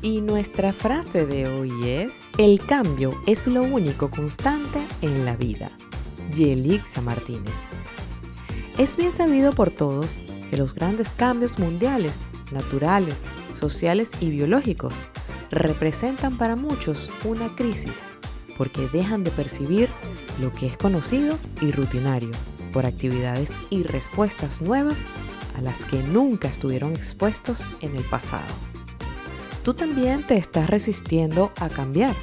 Y nuestra frase de hoy es, el cambio es lo único constante en la vida. Yelixa Martínez. Es bien sabido por todos que los grandes cambios mundiales, naturales, sociales y biológicos representan para muchos una crisis porque dejan de percibir lo que es conocido y rutinario por actividades y respuestas nuevas a las que nunca estuvieron expuestos en el pasado tú también te estás resistiendo a cambiar.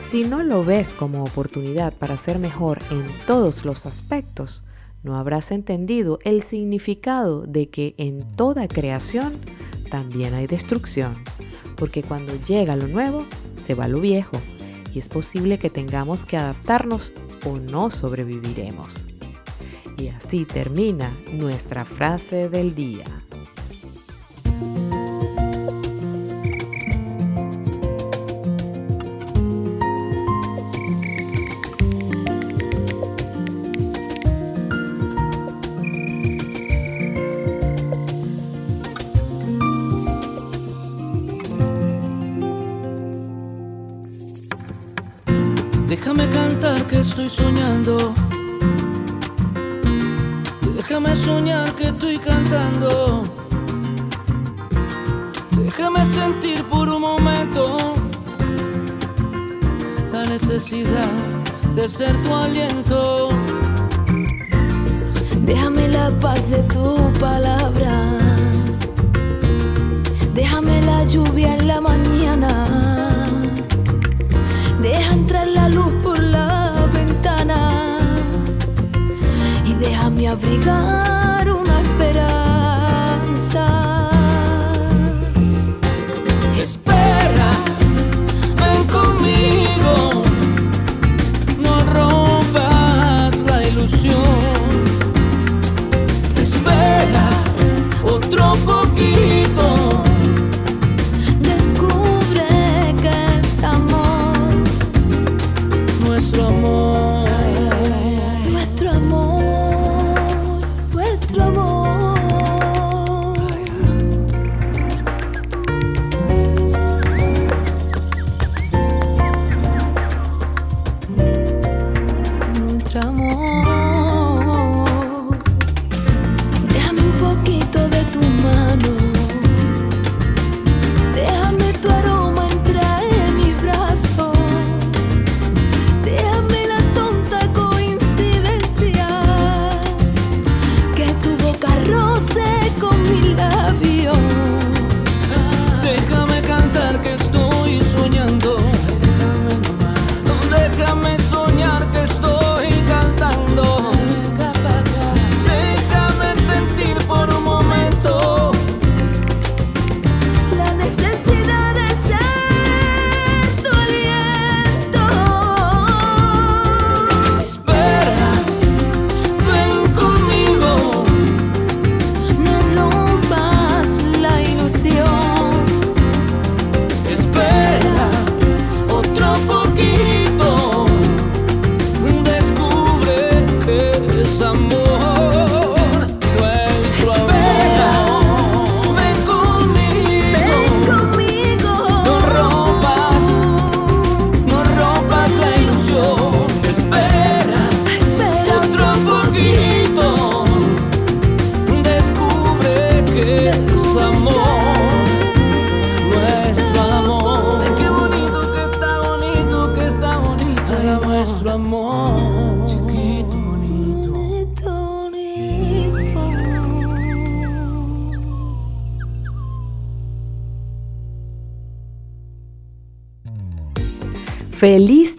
Si no lo ves como oportunidad para ser mejor en todos los aspectos, no habrás entendido el significado de que en toda creación también hay destrucción, porque cuando llega lo nuevo, se va lo viejo, y es posible que tengamos que adaptarnos o no sobreviviremos. Y así termina nuestra frase del día. Soñando. Déjame soñar que estoy cantando. Déjame sentir por un momento la necesidad de ser tu aliento. Déjame la paz de tu palabra. Déjame la lluvia en la mañana. Abrigar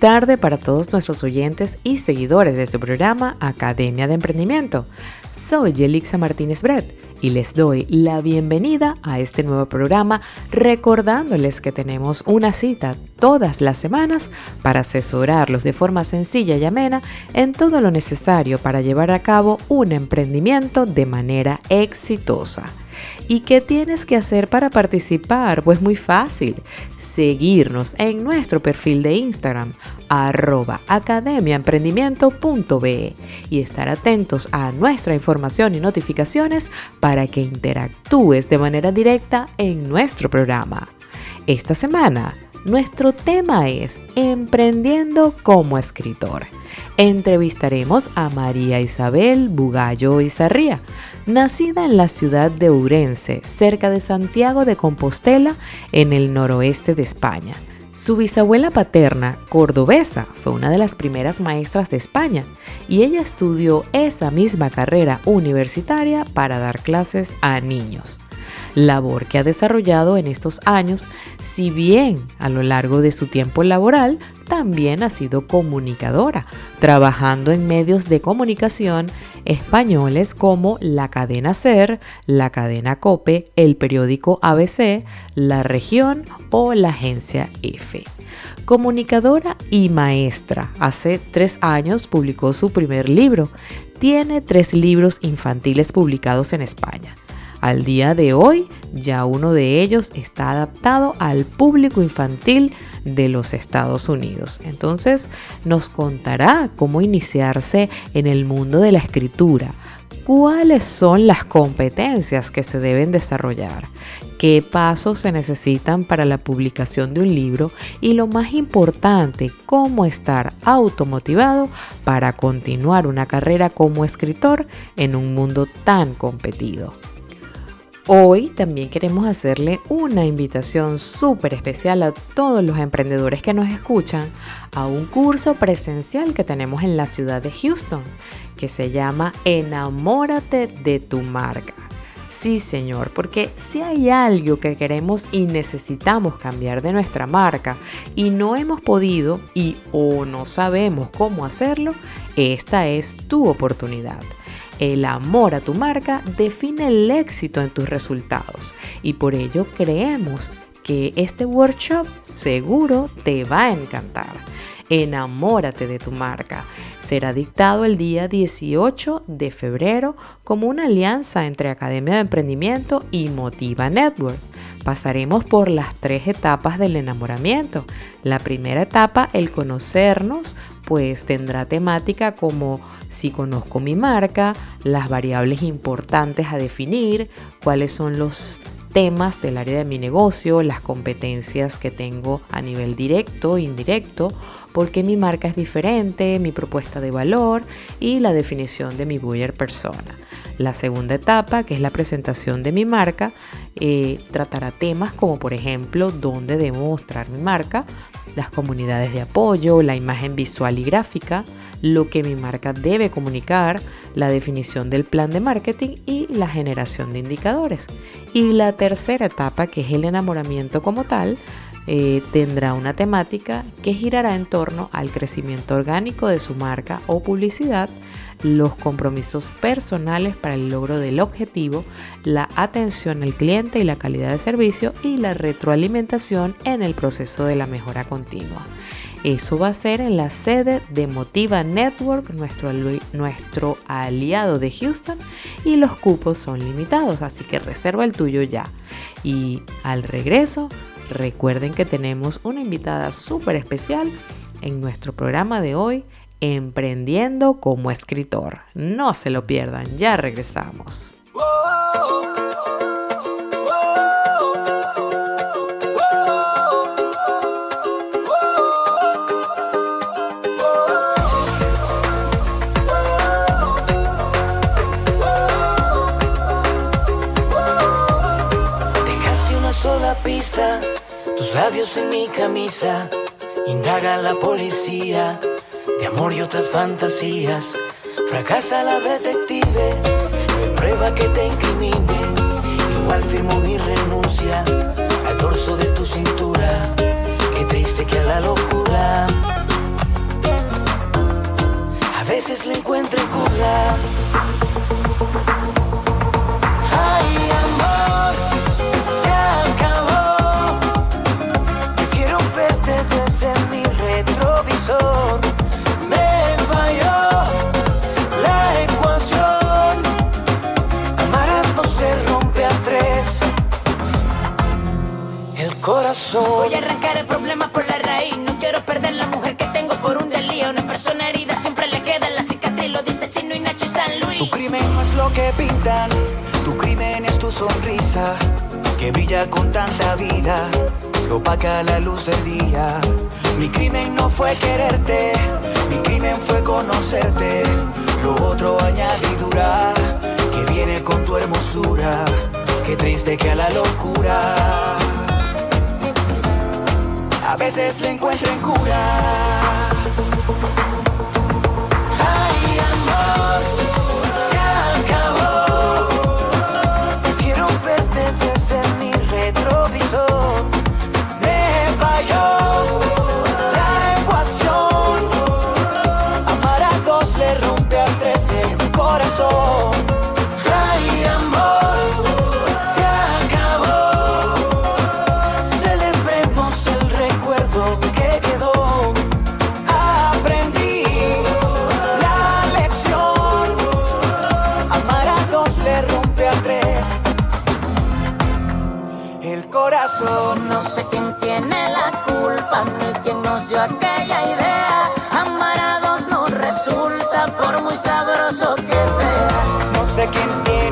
tarde para todos nuestros oyentes y seguidores de su programa Academia de Emprendimiento. Soy Yelixa Martínez Brett y les doy la bienvenida a este nuevo programa recordándoles que tenemos una cita todas las semanas para asesorarlos de forma sencilla y amena en todo lo necesario para llevar a cabo un emprendimiento de manera exitosa. ¿Y qué tienes que hacer para participar? Pues muy fácil, seguirnos en nuestro perfil de Instagram, arroba academiaemprendimiento.be y estar atentos a nuestra información y notificaciones para que interactúes de manera directa en nuestro programa. Esta semana, nuestro tema es Emprendiendo como escritor. Entrevistaremos a María Isabel Bugallo Izarría, nacida en la ciudad de Urense, cerca de Santiago de Compostela, en el noroeste de España. Su bisabuela paterna, cordobesa, fue una de las primeras maestras de España y ella estudió esa misma carrera universitaria para dar clases a niños labor que ha desarrollado en estos años, si bien a lo largo de su tiempo laboral también ha sido comunicadora, trabajando en medios de comunicación españoles como la cadena SER, la cadena COPE, el periódico ABC, la región o la agencia EFE. Comunicadora y maestra, hace tres años publicó su primer libro. Tiene tres libros infantiles publicados en España. Al día de hoy, ya uno de ellos está adaptado al público infantil de los Estados Unidos. Entonces, nos contará cómo iniciarse en el mundo de la escritura, cuáles son las competencias que se deben desarrollar, qué pasos se necesitan para la publicación de un libro y lo más importante, cómo estar automotivado para continuar una carrera como escritor en un mundo tan competido. Hoy también queremos hacerle una invitación súper especial a todos los emprendedores que nos escuchan a un curso presencial que tenemos en la ciudad de Houston que se llama Enamórate de tu marca. Sí, señor, porque si hay algo que queremos y necesitamos cambiar de nuestra marca y no hemos podido y o no sabemos cómo hacerlo, esta es tu oportunidad. El amor a tu marca define el éxito en tus resultados y por ello creemos que este workshop seguro te va a encantar. Enamórate de tu marca. Será dictado el día 18 de febrero como una alianza entre Academia de Emprendimiento y Motiva Network. Pasaremos por las tres etapas del enamoramiento. La primera etapa, el conocernos, pues tendrá temática como si conozco mi marca, las variables importantes a definir, cuáles son los temas del área de mi negocio, las competencias que tengo a nivel directo, indirecto, por qué mi marca es diferente, mi propuesta de valor y la definición de mi buyer persona. La segunda etapa, que es la presentación de mi marca, eh, tratará temas como por ejemplo dónde debo mostrar mi marca, las comunidades de apoyo, la imagen visual y gráfica, lo que mi marca debe comunicar, la definición del plan de marketing y la generación de indicadores. Y la tercera etapa, que es el enamoramiento como tal, eh, tendrá una temática que girará en torno al crecimiento orgánico de su marca o publicidad, los compromisos personales para el logro del objetivo, la atención al cliente y la calidad de servicio y la retroalimentación en el proceso de la mejora continua. Eso va a ser en la sede de Motiva Network, nuestro, nuestro aliado de Houston, y los cupos son limitados, así que reserva el tuyo ya. Y al regreso, recuerden que tenemos una invitada súper especial en nuestro programa de hoy Emprendiendo como escritor. No se lo pierdan, ya regresamos. paso la pista, tus labios en mi camisa, indaga la policía de amor y otras fantasías. Fracasa la detective, no hay prueba que te incrimine. Igual firmo mi renuncia al dorso de tu cintura. Qué triste que a la locura a veces le encuentro cura. Arrancar el problema por la raíz. No quiero perder la mujer que tengo por un delío. Una persona herida siempre le queda la cicatriz. Lo dice Chino y Nacho y San Luis. Tu crimen no es lo que pintan, tu crimen es tu sonrisa, que brilla con tanta vida, que opaca la luz del día. Mi crimen no fue quererte, mi crimen fue conocerte, lo otro añadidura, que viene con tu hermosura, qué triste que a la locura. Veces le encuentren cura. No sé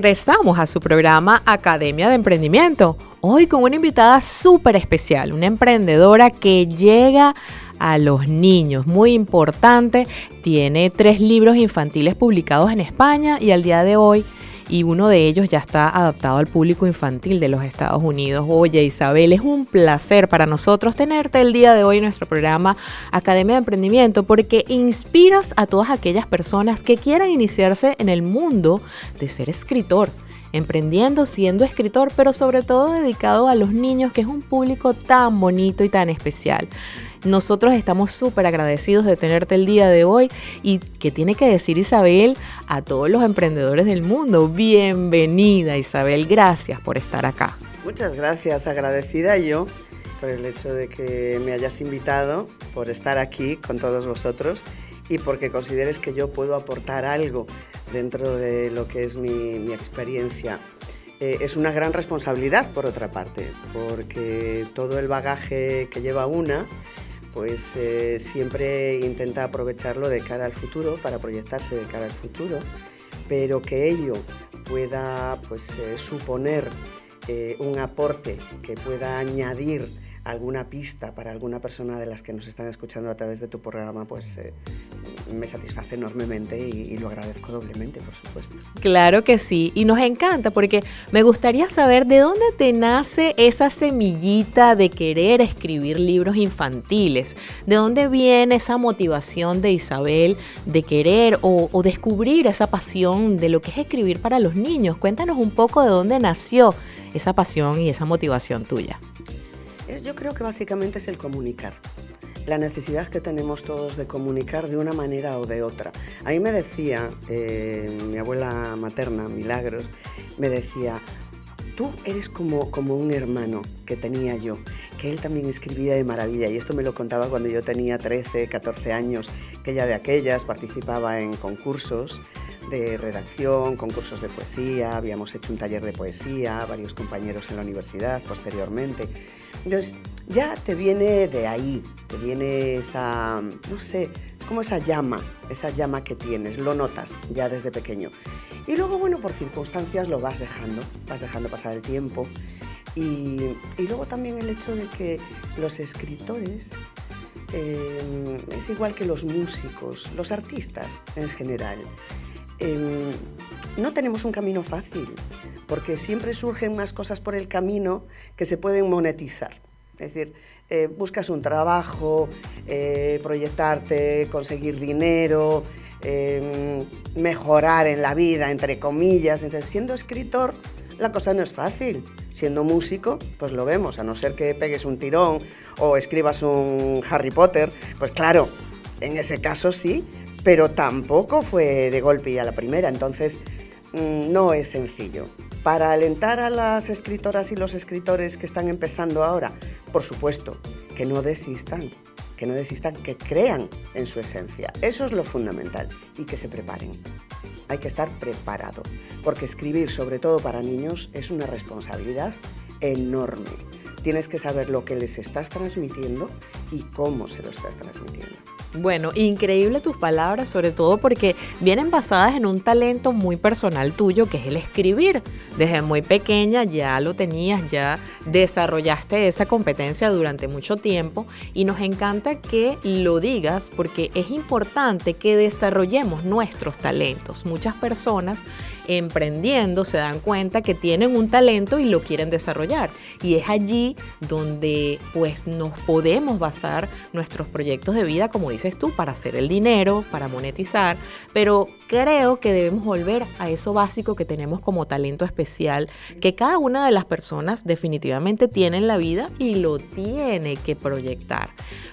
regresamos a su programa Academia de Emprendimiento. Hoy con una invitada súper especial, una emprendedora que llega a los niños, muy importante. Tiene tres libros infantiles publicados en España y al día de hoy, y uno de ellos ya está adaptado al público infantil de los Estados Unidos. Oye Isabel, es un placer para nosotros tenerte el día de hoy en nuestro programa Academia de Emprendimiento porque inspiras a todas aquellas personas que quieran iniciarse en el mundo de ser escritor emprendiendo, siendo escritor, pero sobre todo dedicado a los niños, que es un público tan bonito y tan especial. Nosotros estamos súper agradecidos de tenerte el día de hoy y que tiene que decir Isabel a todos los emprendedores del mundo. Bienvenida Isabel, gracias por estar acá. Muchas gracias, agradecida yo por el hecho de que me hayas invitado, por estar aquí con todos vosotros y porque consideres que yo puedo aportar algo dentro de lo que es mi, experiencia. Eh, es una gran responsabilidad, por otra parte, porque todo el bagaje que lleva una, pues eh, siempre intenta aprovecharlo de cara al futuro, para proyectarse de cara al futuro, pero que ello pueda pues, eh, suponer un aporte que pueda añadir alguna pista para alguna persona de las que nos están escuchando a través de tu programa, pues eh, me satisface enormemente y, lo agradezco doblemente, por supuesto. Claro que sí, y nos encanta porque me gustaría saber de dónde te nace esa semillita de querer escribir libros infantiles, de dónde viene esa motivación de Isabel de querer o descubrir esa pasión de lo que es escribir para los niños. Cuéntanos un poco de dónde nació esa pasión y esa motivación tuya. Es, yo creo que básicamente es el comunicar. la necesidad que tenemos todos de comunicar de una manera o de otra. A mí me decía eh, mi abuela materna, Milagros, me decía, tú eres como, como un hermano que tenía yo, que él también escribía de maravilla y esto me lo contaba cuando yo tenía 13, 14 años, que ya de aquellas participaba en concursos de redacción, concursos de poesía, habíamos hecho un taller de poesía, varios compañeros en la universidad posteriormente. Entonces, ya te viene de ahí, te viene esa, no sé, como esa llama, esa llama que tienes, lo notas ya desde pequeño. Y luego, bueno, por circunstancias lo vas dejando, vas dejando pasar el tiempo. Y, luego también el hecho de que los escritores eh, es igual que los músicos, los artistas en general. Em, no tenemos un camino fácil, porque siempre surgen más cosas por el camino que se pueden monetizar. Es decir, eh, buscas un trabajo, eh, proyectarte, conseguir dinero, em, mejorar en la vida, entre comillas. Entonces, siendo escritor, la cosa no es fácil. Siendo músico, pues lo vemos, a no ser que pegues un tirón o escribas un Harry Potter, pues claro, en ese caso sí, pero tampoco fue de golpe a la primera, entonces mm, no es sencillo. Para alentar a las escritoras y los escritores que están empezando ahora, por supuesto, que no desistan, que no desistan, que crean en su esencia. Eso es lo fundamental y que se preparen. Hay que estar preparado, porque escribir, sobre todo para niños, es una responsabilidad enorme. Tienes que saber lo que les estás transmitiendo y cómo se lo estás transmitiendo. Bueno, increíble tus palabras, sobre todo porque vienen basadas en un talento muy personal tuyo, que es el escribir. Desde muy pequeña ya lo tenías, ya desarrollaste esa competencia durante mucho tiempo y nos encanta que lo digas porque es importante que desarrollemos nuestros talentos. Muchas personas emprendiendo se dan cuenta que tienen un talento y lo quieren desarrollar. Y es allí donde pues nos podemos basar nuestros proyectos de vida, como dices tú, para hacer el dinero, para monetizar, pero creo que debemos volver a eso básico que tenemos como talento especial, que cada una de las personas definitivamente tiene en la vida y lo tiene que proyectar.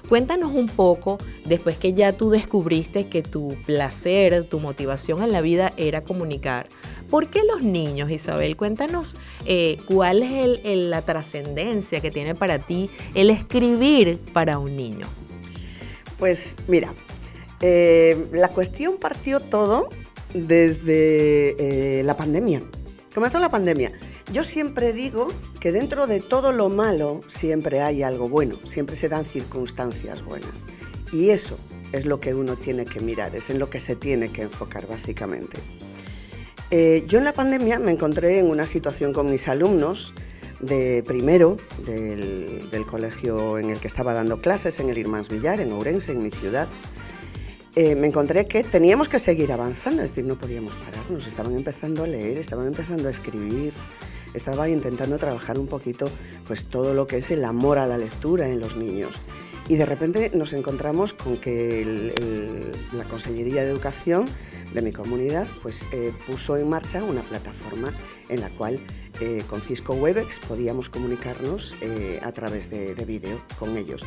Cuéntanos un poco, después que ya tú descubriste que tu placer, tu motivación en la vida era comunicar, ¿por qué los niños, Isabel? Cuéntanos eh, cuál es la trascendencia que tiene para ti el escribir para un niño. Pues mira, eh, la cuestión partió todo desde eh, la pandemia. Comenzó la pandemia. Yo siempre digo que dentro de todo lo malo siempre hay algo bueno, siempre se dan circunstancias buenas. Y eso es lo que uno tiene que mirar, es en lo que se tiene que enfocar básicamente. Eh, yo en la pandemia me encontré en una situación con mis alumnos de primero del, colegio en el que estaba dando clases, en el Irmans Villar, en Ourense, en mi ciudad. Eh, me encontré que teníamos que seguir avanzando, es decir, no podíamos pararnos, estaban empezando a leer, estaban empezando a escribir, estaba intentando trabajar un poquito pues todo lo que es el amor a la lectura en los niños. Y de repente nos encontramos con que la Consellería de Educación de mi comunidad pues, eh, puso en marcha una plataforma en la cual eh, con Cisco Webex podíamos comunicarnos eh, a través de, de vídeo con ellos.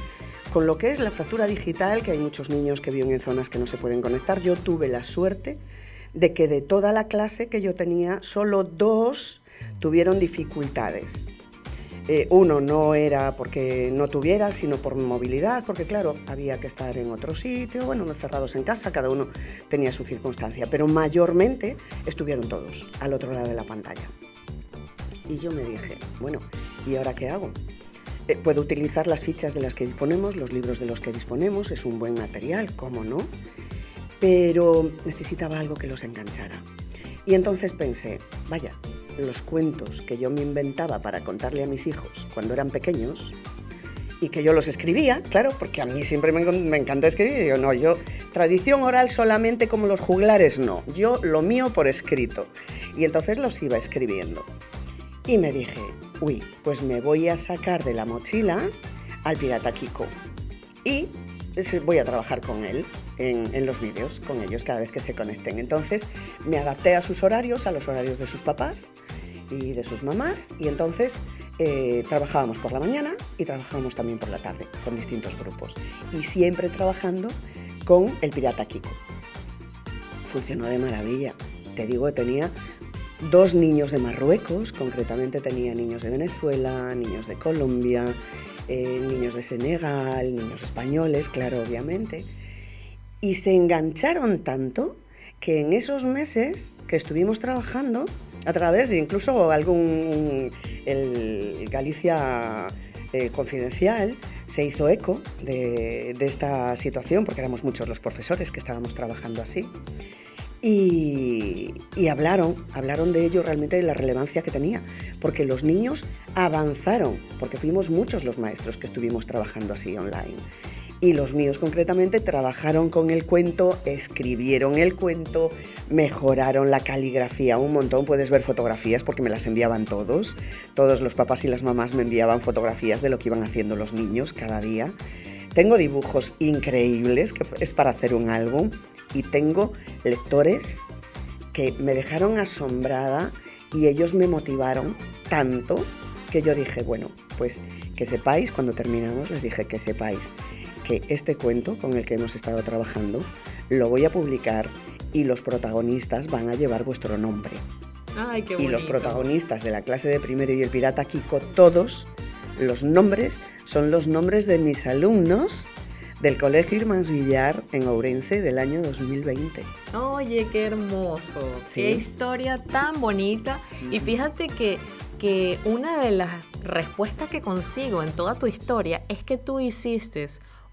Con lo que es la fractura digital, que hay muchos niños que viven en zonas que no se pueden conectar, yo tuve la suerte de que de toda la clase que yo tenía, solo dos tuvieron dificultades. Eh, uno no era porque no tuviera, sino por movilidad, porque claro, había que estar en otro sitio, bueno, cerrados en casa, cada uno tenía su circunstancia, pero mayormente estuvieron todos al otro lado de la pantalla. Y yo me dije, bueno, ¿y ahora qué hago? Eh, puedo utilizar las fichas de las que disponemos, los libros de los que disponemos, es un buen material, ¿cómo no? Pero necesitaba algo que los enganchara. Y entonces pensé, vaya, los cuentos que yo me inventaba para contarle a mis hijos cuando eran pequeños y que yo los escribía, claro, porque a mí siempre me, me escribir. Y digo, no, yo tradición oral solamente como los juglares, no. Yo lo mío por escrito. Y entonces los iba escribiendo. Y me dije, uy, pues me voy a sacar de la mochila al pirata Kiko. Y voy a trabajar con él en, los vídeos, con ellos cada vez que se conecten. Entonces me adapté a sus horarios, a los horarios de sus papás y de sus mamás, y entonces eh, trabajábamos por la mañana y trabajábamos también por la tarde con distintos grupos. Y siempre trabajando con el Pirata Kiko. Funcionó de maravilla. Te digo tenía dos niños de Marruecos, concretamente tenía niños de Venezuela, niños de Colombia, eh, niños de Senegal, niños españoles, claro, obviamente. Y se engancharon tanto que en esos meses que estuvimos trabajando, a través de incluso algún, el Galicia eh, Confidencial, se hizo eco de, de esta situación, porque éramos muchos los profesores que estábamos trabajando así. Y, y, hablaron, hablaron de ello realmente de la relevancia que tenía, porque los niños avanzaron, porque fuimos muchos los maestros que estuvimos trabajando así online. Y los míos concretamente trabajaron con el cuento, escribieron el cuento, mejoraron la caligrafía un montón. Puedes ver fotografías porque me las enviaban todos. Todos los papás y las mamás me enviaban fotografías de lo que iban haciendo los niños cada día. Tengo dibujos increíbles, que es para hacer un álbum y tengo lectores que me dejaron asombrada y ellos me motivaron tanto que yo dije, bueno, pues que sepáis, cuando terminamos les dije que sepáis que este cuento con el que hemos estado trabajando lo voy a publicar y los protagonistas van a llevar vuestro nombre. Ay, qué y los protagonistas de la clase de primero y el pirata Kiko, todos los nombres son los nombres de mis alumnos del Colegio Irmans Villar en Ourense del año 2020. Oye, qué hermoso, ¿Sí? qué historia tan bonita. Y fíjate que, que una de las respuestas que consigo en toda tu historia es que tú hiciste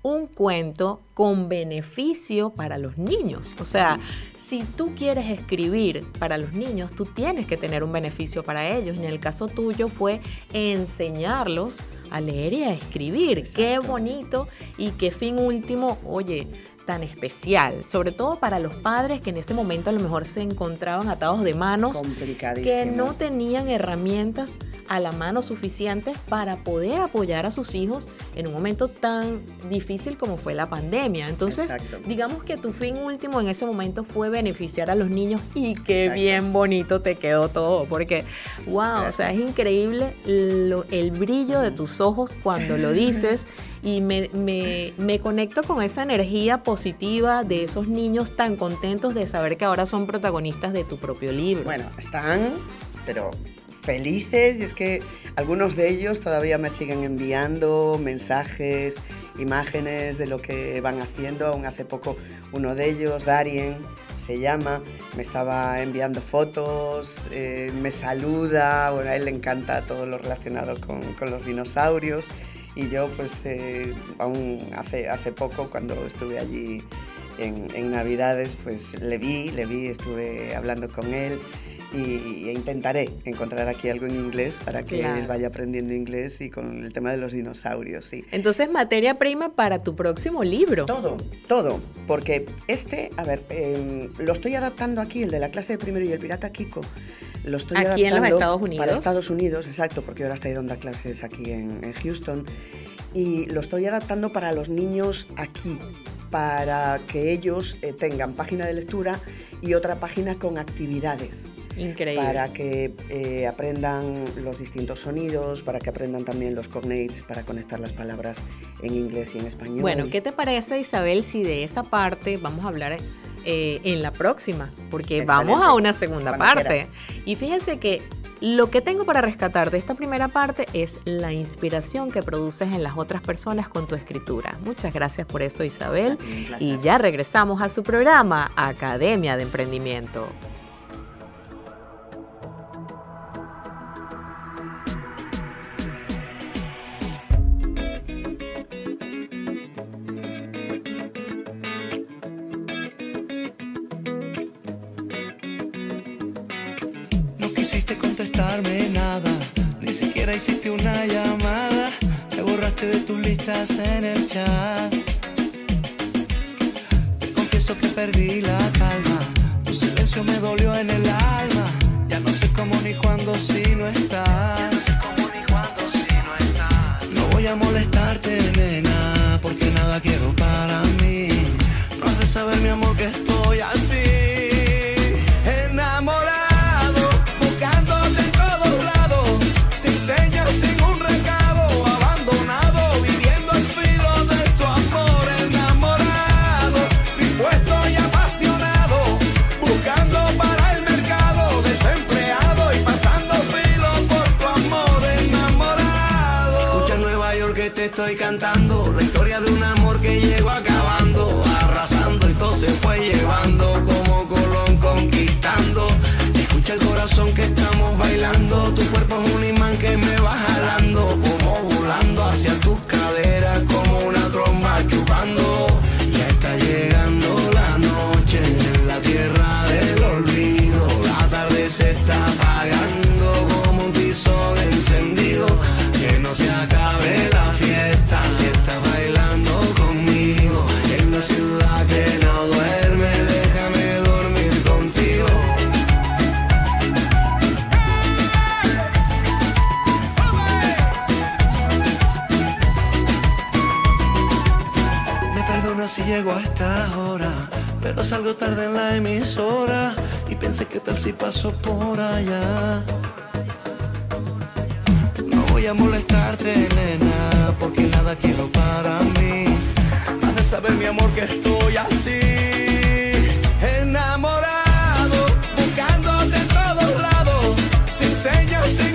un cuento con beneficio para los niños. O sea, si tú quieres escribir para los niños, tú tienes que tener un beneficio para ellos. En el caso tuyo fue enseñarlos a leer y a escribir. Exacto. Qué bonito y qué fin último, oye, tan especial, sobre todo para los padres que en ese momento a lo mejor se encontraban atados de manos, que no tenían herramientas a la mano suficientes para poder apoyar a sus hijos en un momento tan difícil como fue la pandemia. Entonces, digamos que tu fin último en ese momento fue beneficiar a los niños y qué bien bonito te quedó todo, porque, wow, o sea, es increíble lo, el brillo de tus ojos cuando lo dices y me, me, me conecto con esa energía positiva de esos niños tan contentos de saber que ahora son protagonistas de tu propio libro. Bueno, están, pero felices y es que algunos de ellos todavía me siguen enviando mensajes, imágenes de lo que van haciendo. Aún hace poco uno de ellos, Darien, se llama, me estaba enviando fotos, eh, me saluda, bueno, a él le encanta todo lo relacionado con, los dinosaurios. Y yo pues eh, aún hace, hace poco cuando estuve allí en, en Navidades pues le vi, le vi, estuve hablando con él y, intentaré encontrar aquí algo en inglés para que claro. él vaya aprendiendo inglés y con el tema de los dinosaurios, sí. Entonces, materia prima para tu próximo libro. Todo, todo, porque este, a ver, eh, lo estoy adaptando aquí, el de la clase de primero y el pirata Kiko, lo estoy aquí adaptando en los Estados Unidos. para Estados Unidos, exacto, porque ahora estoy dando clases aquí en, en Houston y lo estoy adaptando para los niños aquí, para que ellos eh, tengan página de lectura y otra página con actividades. Increíble. Para que eh, aprendan los distintos sonidos, para que aprendan también los cognates, para conectar las palabras en inglés y en español. Bueno, ¿qué te parece, Isabel, si de esa parte vamos a hablar eh, en la próxima? Porque Excelente. vamos a una segunda Cuando parte. Quieras. Y fíjense que lo que tengo para rescatar de esta primera parte es la inspiración que produces en las otras personas con tu escritura. Muchas gracias por eso, Isabel. Y ya regresamos a su programa, Academia de Emprendimiento. Hiciste una llamada, me borraste de tus listas en el chat. Te confieso que perdí la calma, tu silencio me dolió en el alma, ya no sé cómo ni cuándo si no estás. No sé cómo ni cuándo si no estás. No voy a molestarte, cantando pero salgo tarde en la emisora y pensé que tal si paso por allá. No voy a molestarte, nena, porque nada quiero para mí. Has de saber, mi amor, que estoy así, enamorado, buscándote en todos lados, sin señas, sin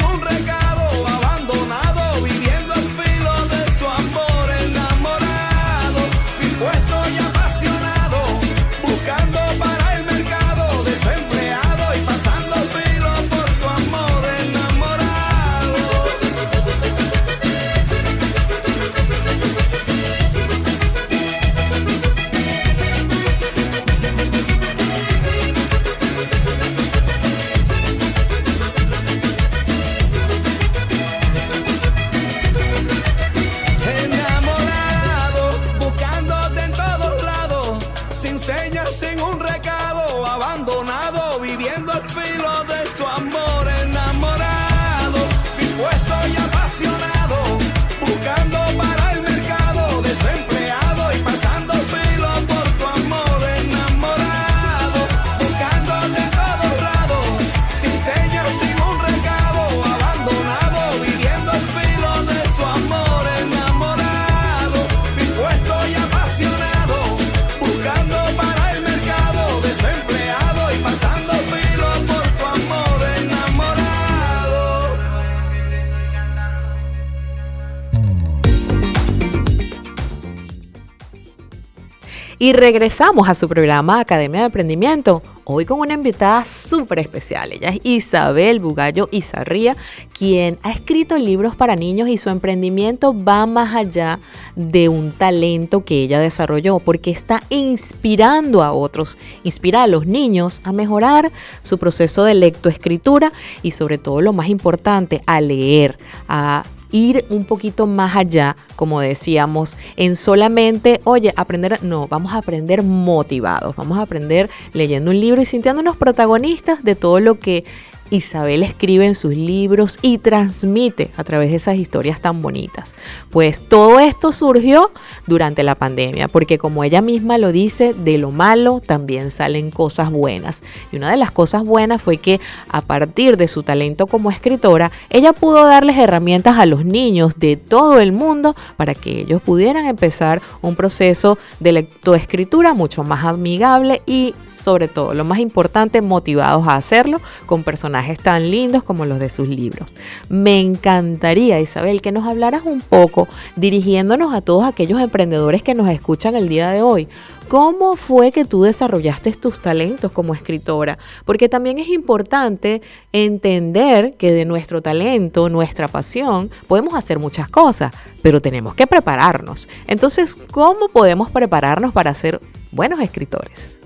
Y regresamos a su programa Academia de Emprendimiento. Hoy con una invitada súper especial. Ella es Isabel Bugallo Izarría, quien ha escrito libros para niños y su emprendimiento va más allá de un talento que ella desarrolló, porque está inspirando a otros, inspira a los niños a mejorar su proceso de lectoescritura y sobre todo lo más importante, a leer, a ir un poquito más allá, como decíamos, en solamente, oye, aprender, no, vamos a aprender motivados, vamos a aprender leyendo un libro y sintiéndonos protagonistas de todo lo que Isabel escribe en sus libros y transmite a través de esas historias tan bonitas. Pues todo esto surgió durante la pandemia, porque como ella misma lo dice, de lo malo también salen cosas buenas. Y una de las cosas buenas fue que a partir de su talento como escritora, ella pudo darles herramientas a los niños de todo el mundo para que ellos pudieran empezar un proceso de lectoescritura mucho más amigable y sobre todo, lo más importante, motivados a hacerlo con personajes tan lindos como los de sus libros. Me encantaría, Isabel, que nos hablaras un poco, dirigiéndonos a todos aquellos emprendedores que nos escuchan el día de hoy. ¿Cómo fue que tú desarrollaste tus talentos como escritora? Porque también es importante entender que de nuestro talento, nuestra pasión, podemos hacer muchas cosas, pero tenemos que prepararnos. Entonces, ¿cómo podemos prepararnos para ser buenos escritores?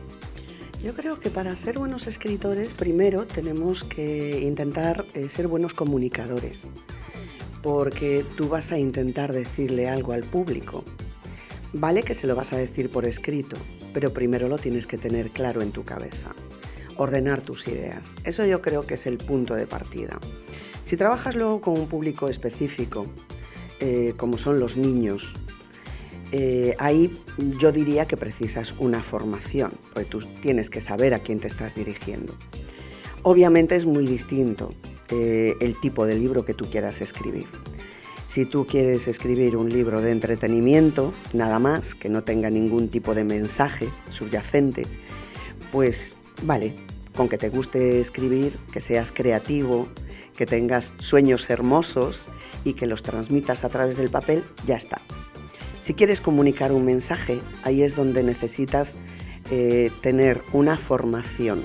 Yo creo que para ser buenos escritores primero tenemos que intentar eh, ser buenos comunicadores, porque tú vas a intentar decirle algo al público. Vale que se lo vas a decir por escrito, pero primero lo tienes que tener claro en tu cabeza. Ordenar tus ideas. Eso yo creo que es el punto de partida. Si trabajas luego con un público específico, eh, como son los niños, eh, ahí yo diría que precisas una formación, porque tú tienes que saber a quién te estás dirigiendo. Obviamente es muy distinto eh, el tipo de libro que tú quieras escribir. Si tú quieres escribir un libro de entretenimiento, nada más, que no tenga ningún tipo de mensaje subyacente, pues vale, con que te guste escribir, que seas creativo, que tengas sueños hermosos y que los transmitas a través del papel, ya está. Si quieres comunicar un mensaje, ahí es donde necesitas eh, tener una formación,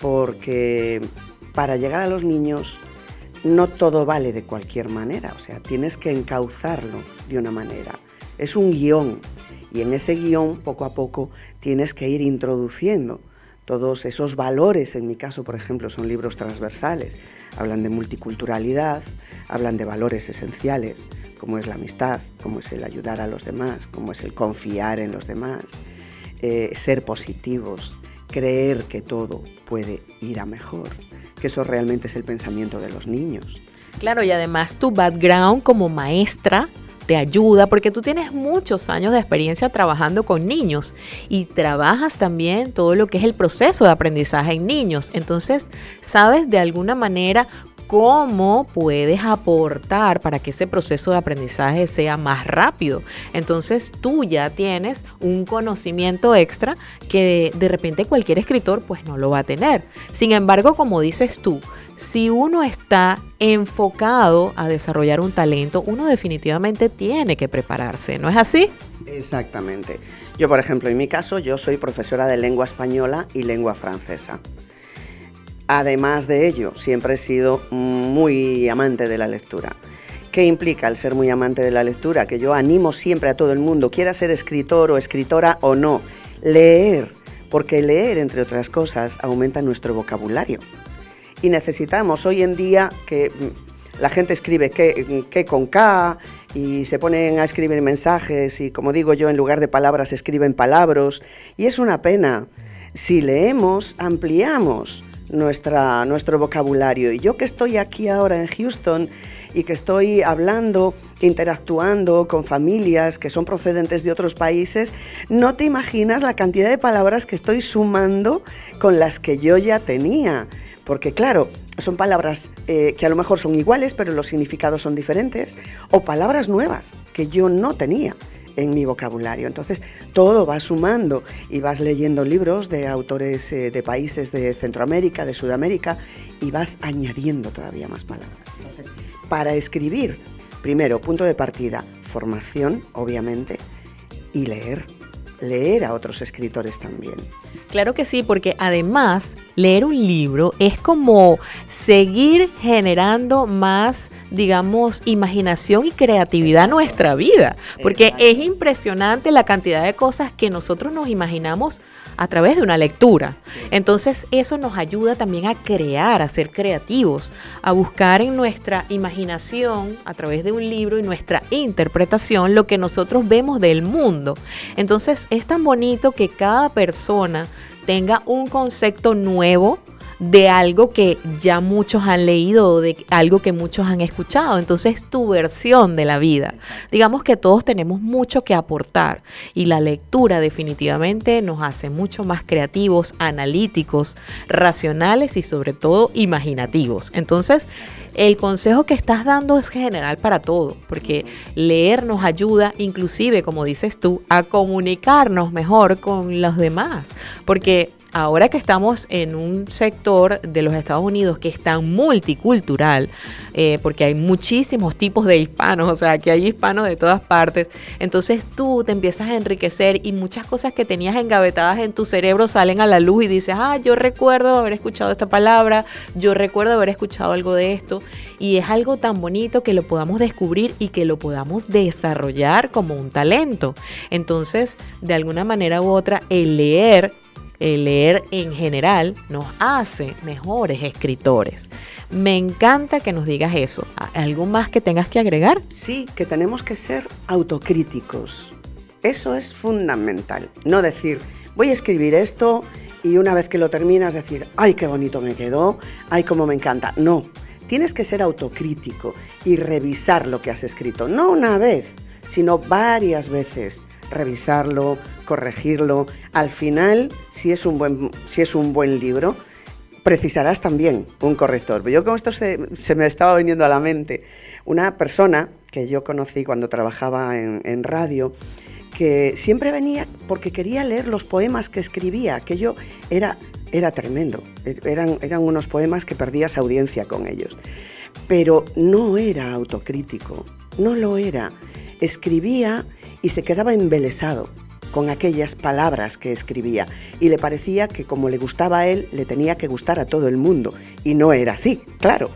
porque para llegar a los niños no todo vale de cualquier manera, o sea, tienes que encauzarlo de una manera. Es un guion. Y en ese guion poco a poco tienes que ir introduciendo todos esos valores, en mi caso, por ejemplo, son libros transversales, hablan de multiculturalidad, hablan de valores esenciales, como es la amistad, como es el ayudar a los demás, como es el confiar en los demás, eh, ser positivos, creer que todo puede ir a mejor, que eso realmente es el pensamiento de los niños. Claro, y además tu background como maestra te ayuda porque tú tienes muchos años de experiencia trabajando con niños y trabajas también todo lo que es el proceso de aprendizaje en niños. Entonces, sabes de alguna manera cómo puedes aportar para que ese proceso de aprendizaje sea más rápido. Entonces tú ya tienes un conocimiento extra que de, repente cualquier escritor pues no lo va a tener. Sin embargo, como dices tú, si uno está enfocado a desarrollar un talento, uno definitivamente tiene que prepararse, ¿no es así? Exactamente. Yo, por ejemplo, en mi caso, yo soy profesora de lengua española y lengua francesa. Además de ello, siempre he sido muy amante de la lectura. ¿Qué implica el ser muy amante de la lectura? Que yo animo siempre a todo el mundo, quiera ser escritor o escritora o no, leer, porque leer, entre otras cosas, aumenta nuestro vocabulario. Y necesitamos hoy en día que mm, la gente escribe que, con K y se ponen a escribir mensajes y como digo yo, en lugar de palabras escriben palabras y es una pena. Si leemos, ampliamos nuestra, nuestro vocabulario. Y yo que estoy aquí ahora en Houston y que estoy hablando, interactuando con familias que son procedentes de otros países, no te imaginas la cantidad de palabras que estoy sumando con las que yo ya tenía. Porque claro, son palabras eh, que a lo mejor son iguales, pero los significados son diferentes, o palabras nuevas que yo no tenía en mi vocabulario. Entonces, todo va sumando y vas leyendo libros de autores eh, de países de Centroamérica, de Sudamérica, y vas añadiendo todavía más palabras. Entonces, para escribir, primero, punto de partida, formación, obviamente, y leer. Leer a otros escritores también. Claro que sí, porque además leer un libro es como seguir generando más, digamos, imaginación y creatividad en nuestra vida, porque es impresionante la cantidad de cosas que nosotros nos imaginamos a través de una lectura. Entonces eso nos ayuda también a crear, a ser creativos, a buscar en nuestra imaginación, a través de un libro y nuestra interpretación, lo que nosotros vemos del mundo. Entonces es tan bonito que cada persona tenga un concepto nuevo de algo que ya muchos han leído o de algo que muchos han escuchado. Entonces, tu versión de la vida. Digamos que todos tenemos mucho que aportar y la lectura definitivamente nos hace mucho más creativos, analíticos, racionales y sobre todo imaginativos. Entonces, el consejo que estás dando es general para todo, porque leer nos ayuda, inclusive, como dices tú, a comunicarnos mejor con los demás, porque ahora que estamos en un sector de los Estados Unidos que es tan multicultural, eh, porque hay muchísimos tipos de hispanos, o sea, que hay hispanos de todas partes, entonces tú te empiezas a enriquecer y muchas cosas que tenías engavetadas en tu cerebro salen a la luz y dices, ah, yo recuerdo haber escuchado esta palabra, yo recuerdo haber escuchado algo de esto, y es algo tan bonito que lo podamos descubrir y que lo podamos desarrollar como un talento. Entonces, de alguna manera u otra, el leer el leer en general nos hace mejores escritores. Me encanta que nos digas eso. ¿Algo más que tengas que agregar? Sí, que tenemos que ser autocríticos. Eso es fundamental. No decir, voy a escribir esto y una vez que lo terminas decir, ay, qué bonito me quedó, ay, cómo me encanta. No, tienes que ser autocrítico y revisar lo que has escrito. No una vez, sino varias veces revisarlo, corregirlo. Al final, si es un buen, si es un buen libro, precisarás también un corrector. Yo con esto se, me estaba viniendo a la mente una persona que yo conocí cuando trabajaba en, en radio, que siempre venía porque quería leer los poemas que escribía, que yo era era tremendo. Eran, eran unos poemas que perdías audiencia con ellos. Pero no era autocrítico, no lo era. Escribía y se quedaba embelesado con aquellas palabras que escribía y le parecía que como le gustaba a él, le tenía que gustar a todo el mundo. Y no era así, claro.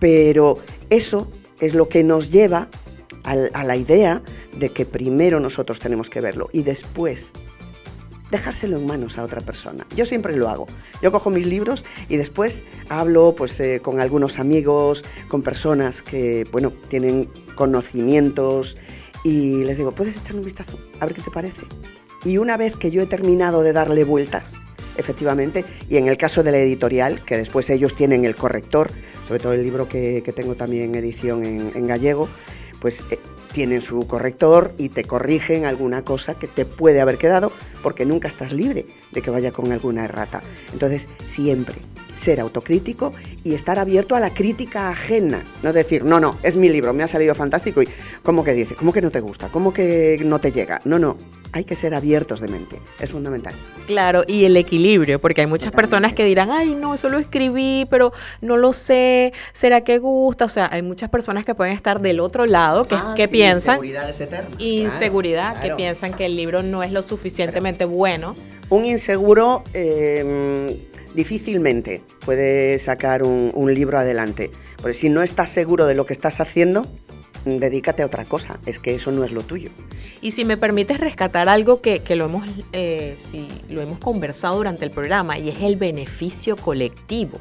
Pero eso es lo que nos lleva a la idea de que primero nosotros tenemos que verlo y después dejárselo en manos a otra persona. Yo siempre lo hago. Yo cojo mis libros y después hablo pues, eh, con algunos amigos, con personas que bueno, tienen conocimientos y les digo, ¿puedes echar un vistazo? A ver qué te parece. Y una vez que yo he terminado de darle vueltas, efectivamente, y en el caso de la editorial, que después ellos tienen el corrector, sobre todo el libro que, tengo también edición en, gallego, pues eh, tienen su corrector y te corrigen alguna cosa que te puede haber quedado, porque nunca estás libre de que vaya con alguna errata. Entonces, siempre ser autocrítico y estar abierto a la crítica ajena. No decir, no, no, es mi libro, me ha salido fantástico y ¿cómo que dice? ¿Cómo que no te gusta? ¿Cómo que no te llega? No, no, hay que ser abiertos de mente, es fundamental. Claro, y el equilibrio, porque hay muchas personas que dirán, ay, no, eso lo escribí, pero no lo sé, ¿será que gusta? O sea, hay muchas personas que pueden estar del otro lado, que, ah, que piensan... Inseguridades eternas. Inseguridad, que piensan que el libro no es lo suficientemente bueno. Un inseguro eh, difícilmente puede sacar un, un libro adelante, porque si no estás seguro de lo que estás haciendo, dedícate a otra cosa, es que eso no es lo tuyo. Y si me permites rescatar algo que, lo, hemos, eh, lo hemos conversado durante el programa, y es el beneficio colectivo,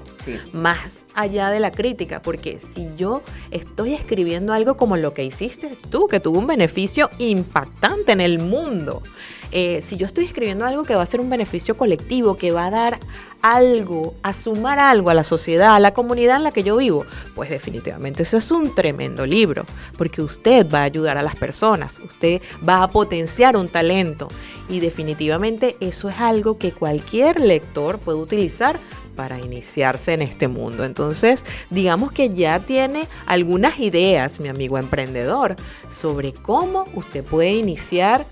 más allá de la crítica, porque si yo estoy escribiendo algo como lo que hiciste tú, que tuvo un beneficio impactante en el mundo, eh, si yo estoy escribiendo algo que va a ser un beneficio colectivo, que va a dar algo, a sumar algo a la sociedad, a la comunidad en la que yo vivo, pues definitivamente eso es un tremendo libro, porque usted va a ayudar a las personas, usted va a potenciar un talento y definitivamente eso es algo que cualquier lector puede utilizar para iniciarse en este mundo. Entonces, digamos que ya tiene algunas ideas, mi amigo emprendedor, sobre cómo usted puede iniciar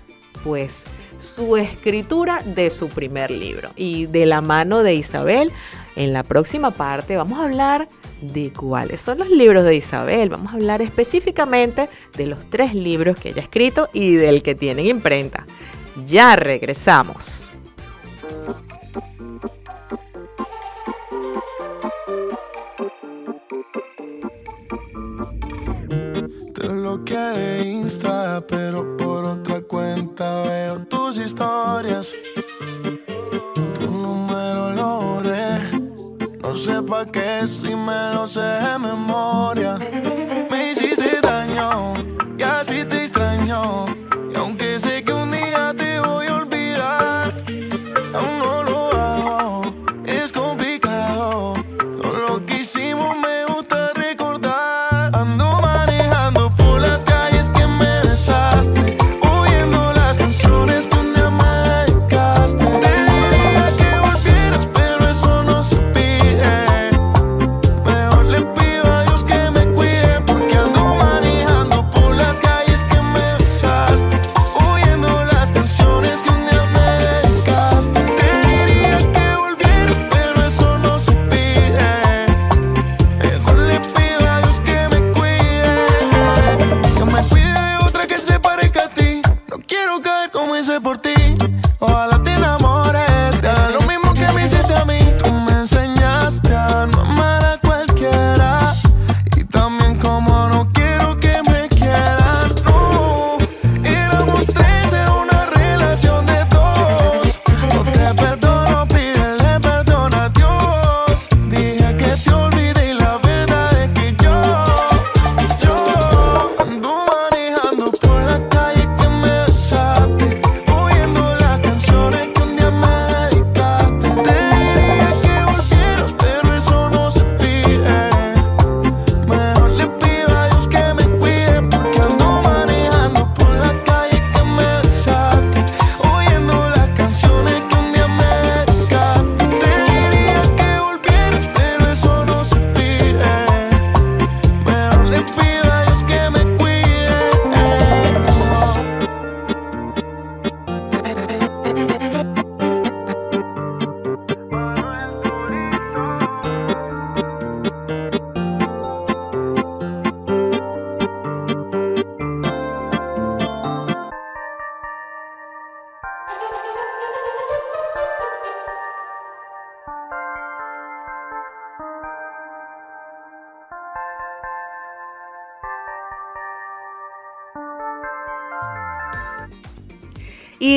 pues su escritura de su primer libro. Y de la mano de Isabel, en la próxima parte vamos a hablar de cuáles son los libros de Isabel. Vamos a hablar específicamente de los tres libros que ella ha escrito y del que tienen imprenta. Ya regresamos. Te Insta, pero por otra cuenta veo tus historias. Tu número lo. No sé pa' qué si me lo sé de memoria.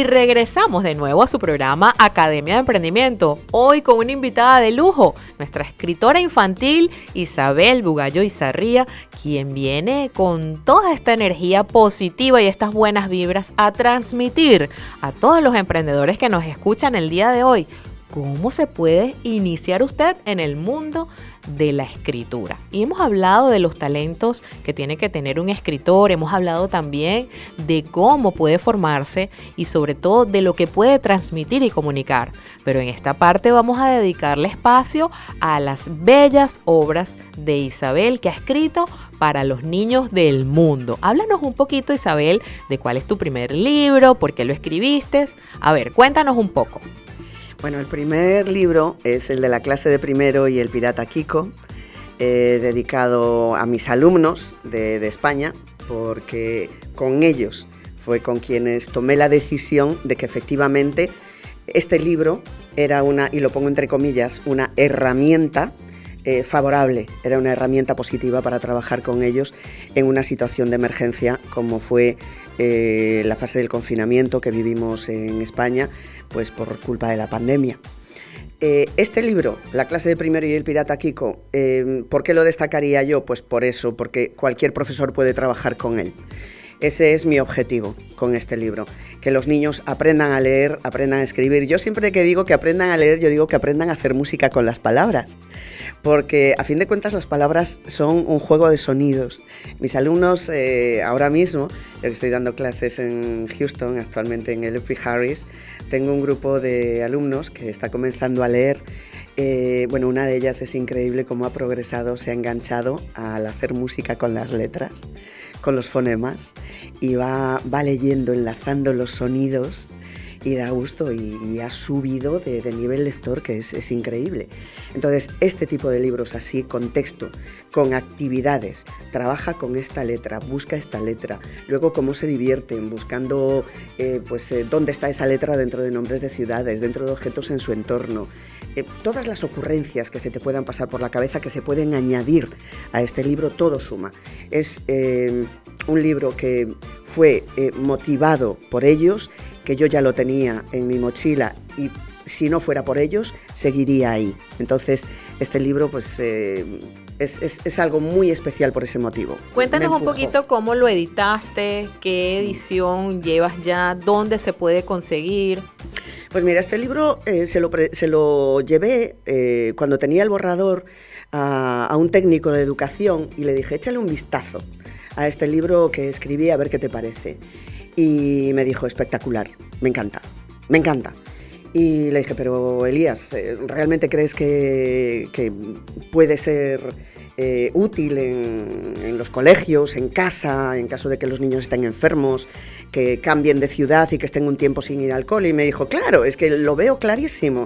Y regresamos de nuevo a su programa Academia de Emprendimiento, hoy con una invitada de lujo, nuestra escritora infantil Isabel Bugallo Izarría, quien viene con toda esta energía positiva y estas buenas vibras a transmitir a todos los emprendedores que nos escuchan el día de hoy cómo se puede iniciar usted en el mundo de la escritura. Y hemos hablado de los talentos que tiene que tener un escritor, hemos hablado también de cómo puede formarse y sobre todo de lo que puede transmitir y comunicar. Pero en esta parte vamos a dedicarle espacio a las bellas obras de Isabel que ha escrito para los niños del mundo. Háblanos un poquito, Isabel, de cuál es tu primer libro, por qué lo escribiste. A ver, cuéntanos un poco. Bueno, el primer libro es el de la clase de primero y el pirata Kiko, eh, dedicado a mis alumnos de, España, porque con ellos fue con quienes tomé la decisión de que efectivamente este libro era una, y lo pongo entre comillas, una herramienta eh, favorable, era una herramienta positiva para trabajar con ellos en una situación de emergencia como fue eh, la fase del confinamiento que vivimos en España, pues por culpa de la pandemia. Eh, este libro, La clase de primero y el pirata Kiko, ¿por qué lo destacaría yo? Pues por eso, porque cualquier profesor puede trabajar con él. Ese es mi objetivo con este libro, que los niños aprendan a leer, aprendan a escribir. Yo siempre que digo que aprendan a leer, yo digo que aprendan a hacer música con las palabras, porque a fin de cuentas las palabras son un juego de sonidos. Mis alumnos eh, ahora mismo, yo que estoy dando clases en Houston, actualmente en el Harris, tengo un grupo de alumnos que está comenzando a leer eh, bueno, una de ellas es increíble cómo ha progresado, se ha enganchado al hacer música con las letras con los fonemas y va, leyendo, enlazando los sonidos y da gusto y, ha subido de, nivel lector que es, increíble. Entonces, este tipo de libros así, con texto, con actividades, trabaja con esta letra, busca esta letra, luego cómo se divierten, buscando eh, pues, eh, dónde está esa letra dentro de nombres de ciudades, dentro de objetos en su entorno, eh, todas las ocurrencias que se te puedan pasar por la cabeza, que se pueden añadir a este libro, todo suma. Es un libro que fue motivado por ellos que yo ya lo tenía en mi mochila y si no fuera por ellos, seguiría ahí. Entonces, este libro pues eh, es, algo muy especial por ese motivo. Cuéntanos un poquito cómo lo editaste, qué edición llevas ya, dónde se puede conseguir. Pues mira, este libro eh, se, lo, llevé eh, cuando tenía el borrador a, a un técnico de educación y le dije, échale un vistazo a este libro que escribí a ver qué te parece y me dijo, espectacular, me encanta, me encanta. Y le dije, pero Elías, eh, ¿realmente crees que, puede ser eh, útil en, los colegios, en casa, en caso de que los niños estén enfermos, que cambien de ciudad y que estén un tiempo sin ir al cole? Y me dijo, claro, es que lo veo clarísimo.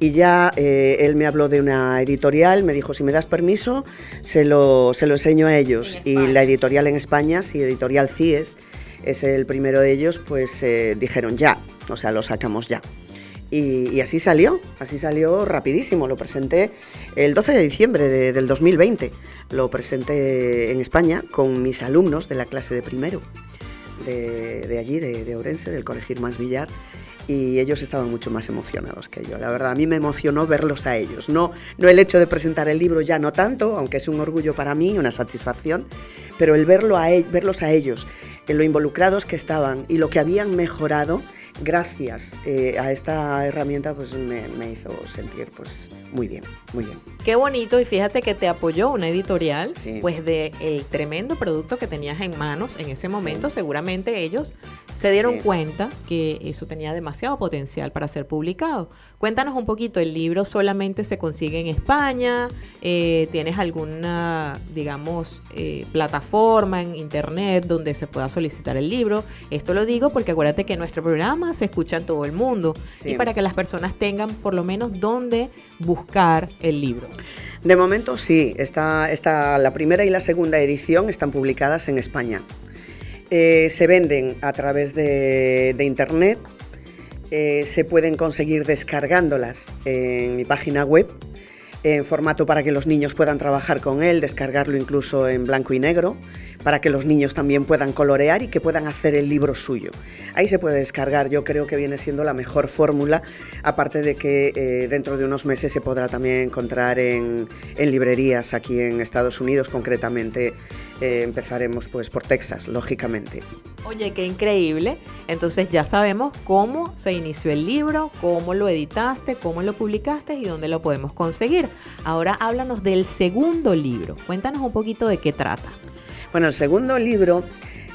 Y ya eh, él me habló de una editorial, me dijo, si me das permiso, se lo, se lo enseño a ellos. Y la editorial en España, sí, editorial CIES, es el primero de ellos, pues eh, dijeron ya, o sea, lo sacamos ya. Y, así salió, así salió rapidísimo. Lo presenté el 12 de diciembre del 2020. Lo presenté en España con mis alumnos de la clase de primero, de, allí, de, de, Ourense, del Colegio Irmás Villar y ellos estaban mucho más emocionados que yo. La verdad, a mí me emocionó verlos a ellos. No, no el hecho de presentar el libro ya no tanto, aunque es un orgullo para mí, una satisfacción, pero el verlo a, e, verlos a ellos, en lo involucrados que estaban y lo que habían mejorado gracias eh, a esta herramienta, pues me, hizo sentir pues muy bien, muy bien. Qué bonito y fíjate que te apoyó una editorial, pues de el tremendo producto que tenías en manos en ese momento, seguramente ellos se dieron cuenta que eso tenía demasiado potencial para ser publicado. Cuéntanos un poquito, el libro solamente se consigue en España, eh, tienes alguna, digamos, eh, plataforma en internet donde se pueda solicitar el libro. Esto lo digo porque acuérdate que nuestro programa se escucha en todo el mundo y para que las personas tengan por lo menos dónde buscar el libro. De momento sí, está, está la primera y la segunda edición están publicadas en España. Eh, se venden a través de, internet, eh, se pueden conseguir descargándolas en mi página web en formato para que los niños puedan trabajar con él, descargarlo incluso en blanco y negro, para que los niños también puedan colorear y que puedan hacer el libro suyo. Ahí se puede descargar, yo creo que viene siendo la mejor fórmula, aparte de que eh, dentro de unos meses se podrá también encontrar en, librerías aquí en Estados Unidos, concretamente eh, empezaremos pues por Texas, lógicamente. Oye, qué increíble. Entonces ya sabemos cómo se inició el libro, cómo lo editaste, cómo lo publicaste y dónde lo podemos conseguir. Ahora háblanos del segundo libro. Cuéntanos un poquito de qué trata. Bueno, el segundo libro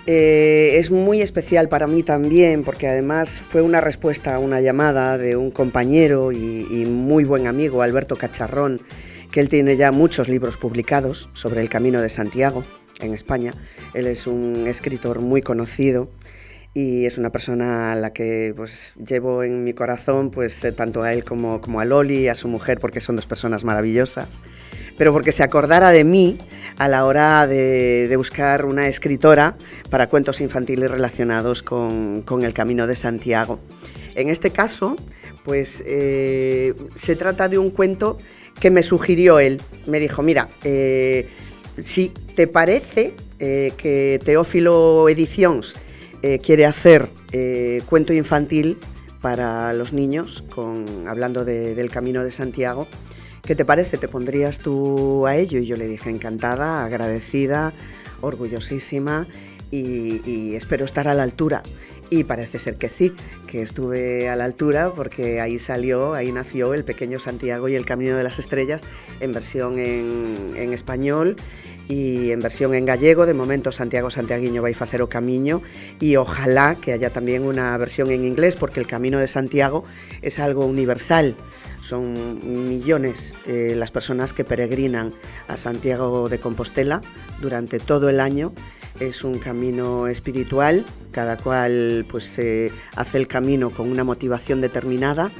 eh, es muy especial para mí también porque además fue una respuesta a una llamada de un compañero y, y muy buen amigo, Alberto Cacharrón, que él tiene ya muchos libros publicados sobre el Camino de Santiago en España. Él es un escritor muy conocido y es una persona a la que pues, llevo en mi corazón, pues eh, tanto a él como, como a Loli, a su mujer, porque son dos personas maravillosas, pero porque se acordara de mí a la hora de, buscar una escritora para cuentos infantiles relacionados con, el Camino de Santiago. En este caso, pues eh, se trata de un cuento que me sugirió él. Me dijo, mira, eh, si te parece que Teófilo Ediciones eh, quiere hacer eh, cuento infantil para los niños, hablando del Camino de Santiago. ¿Qué te parece? ¿Te pondrías tú a ello? Y yo le dije encantada, agradecida, orgullosísima y, espero estar a la altura. Y parece ser que sí, que estuve a la altura porque ahí salió, ahí nació el pequeño Santiago y el Camino de las Estrellas en versión en español y en versión en gallego, de momento Santiago Santiaguiño vai facer o camiño y ojalá que haya también una versión en inglés porque el Camino de Santiago es algo universal. Son millones eh, las personas que peregrinan a Santiago de Compostela durante todo el año. Es un camino espiritual, cada cual pues hace el camino con una motivación determinada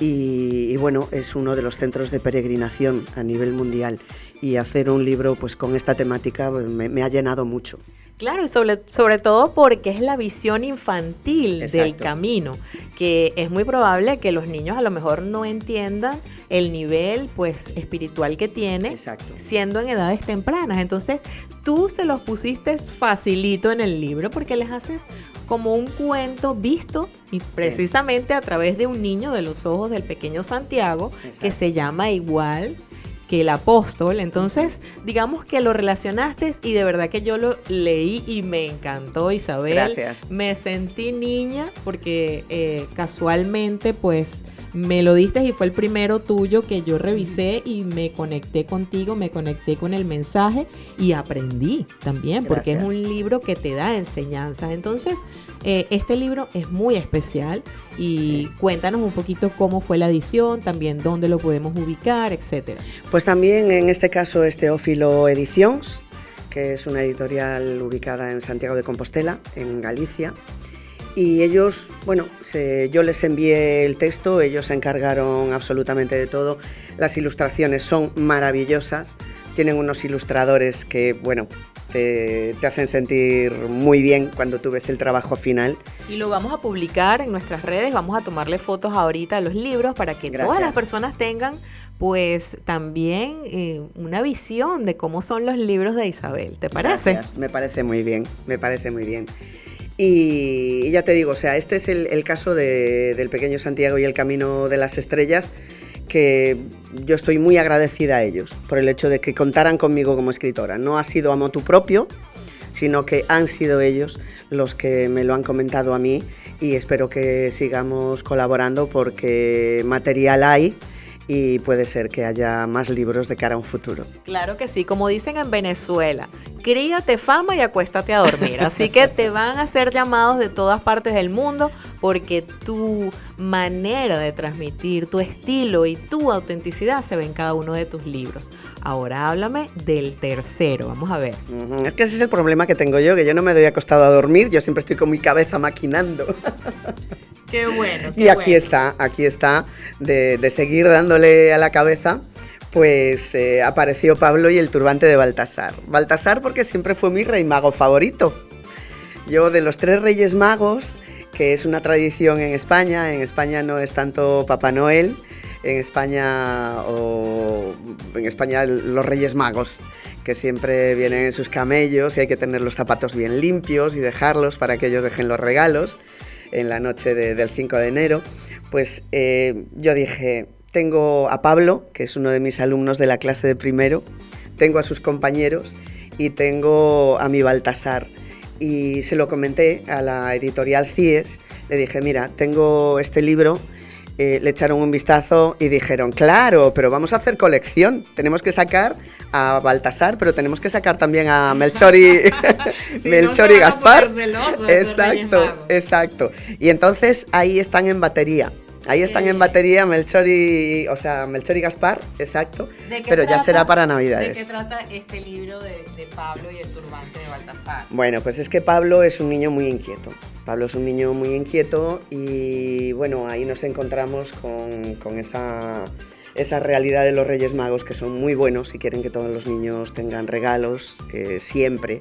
y, bueno, es uno de los centros de peregrinación a nivel mundial y hacer un libro pues con esta temática pues, me, ha llenado mucho. Claro, y sobre, sobre todo porque es la visión infantil del camino, que es muy probable que los niños a lo mejor no entiendan el nivel pues espiritual que tiene siendo en edades tempranas. Entonces, tú se los pusiste facilito en el libro porque les haces como un cuento visto y precisamente a través de un niño de los ojos del pequeño Santiago que se llama igual que el apóstol. Entonces, digamos que lo relacionaste y de verdad que yo lo leí y me encantó, Isabel. Gracias. Me sentí niña porque eh, casualmente, pues, me lo diste y fue el primero tuyo que yo revisé y me conecté contigo, me conecté con el mensaje y aprendí también, porque es un libro que te da enseñanzas. Entonces, eh, este libro es muy especial y cuéntanos un poquito cómo fue la edición, también dónde lo podemos ubicar, etcétera. Pues también en este caso es Teófilo Ediciones, que es una editorial ubicada en Santiago de Compostela, en Galicia. Y ellos, bueno, yo les envié el texto, ellos se encargaron absolutamente de todo. Las ilustraciones son maravillosas, tienen unos ilustradores que, bueno, te, hacen sentir muy bien cuando tú ves el trabajo final. Y lo vamos a publicar en nuestras redes, vamos a tomarle fotos ahorita a los libros para que todas las personas tengan pues también eh, una visión de cómo son los libros de Isabel, ¿te parece? Me parece muy bien, me parece muy bien. Y ya te digo, o sea, este es el, caso del pequeño Santiago y el Camino de las Estrellas, que yo estoy muy agradecida a ellos por el hecho de que contaran conmigo como escritora. No ha sido a motu propio, sino que han sido ellos los que me lo han comentado a mí y espero que sigamos colaborando porque material hay y puede ser que haya más libros de cara a un futuro. Claro que sí, como dicen en Venezuela, críate fama y acuéstate a dormir. Así que te van a hacer llamados de todas partes del mundo porque tu manera de transmitir, tu estilo y tu autenticidad se ve en cada uno de tus libros. Ahora háblame del tercero, vamos a ver. Es que ese es el problema que tengo yo, que yo no me doy acostado a dormir, yo siempre estoy con mi cabeza maquinando. Qué bueno. y aquí está, aquí está, de, seguir dándole a la cabeza pues eh, apareció Pablo y el turbante de Baltasar. Baltasar porque siempre fue mi rey mago favorito. Yo de los tres reyes magos, que es una tradición en España, en España no es tanto Papá Noel, en España o en España los Reyes Magos, que siempre vienen en sus camellos y hay que tener los zapatos bien limpios y dejarlos para que ellos dejen los regalos en la noche del 5 de enero. Pues eh, yo dije, tengo a Pablo, que es uno de mis alumnos de la clase de primero, tengo a sus compañeros y tengo a mi Baltasar y se lo comenté a la editorial CIES, le dije, mira, tengo este libro, eh, le echaron un vistazo y dijeron, claro, pero vamos a hacer colección, tenemos que sacar a Baltasar, pero tenemos que sacar también a Melchor y, Melchor y Gaspar. Exacto, exacto. Y entonces ahí están en batería. Ahí están en batería Melchor y, o sea, Melchor y Gaspar, exacto, pero ya será para Navidades. ¿De qué trata este libro de, Pablo y el turbante de Baltasar? Bueno, pues es que Pablo es un niño muy inquieto. Pablo es un niño muy inquieto y bueno, ahí nos encontramos con, esa, esa realidad de los Reyes Magos que son muy buenos y quieren que todos los niños tengan regalos eh, siempre,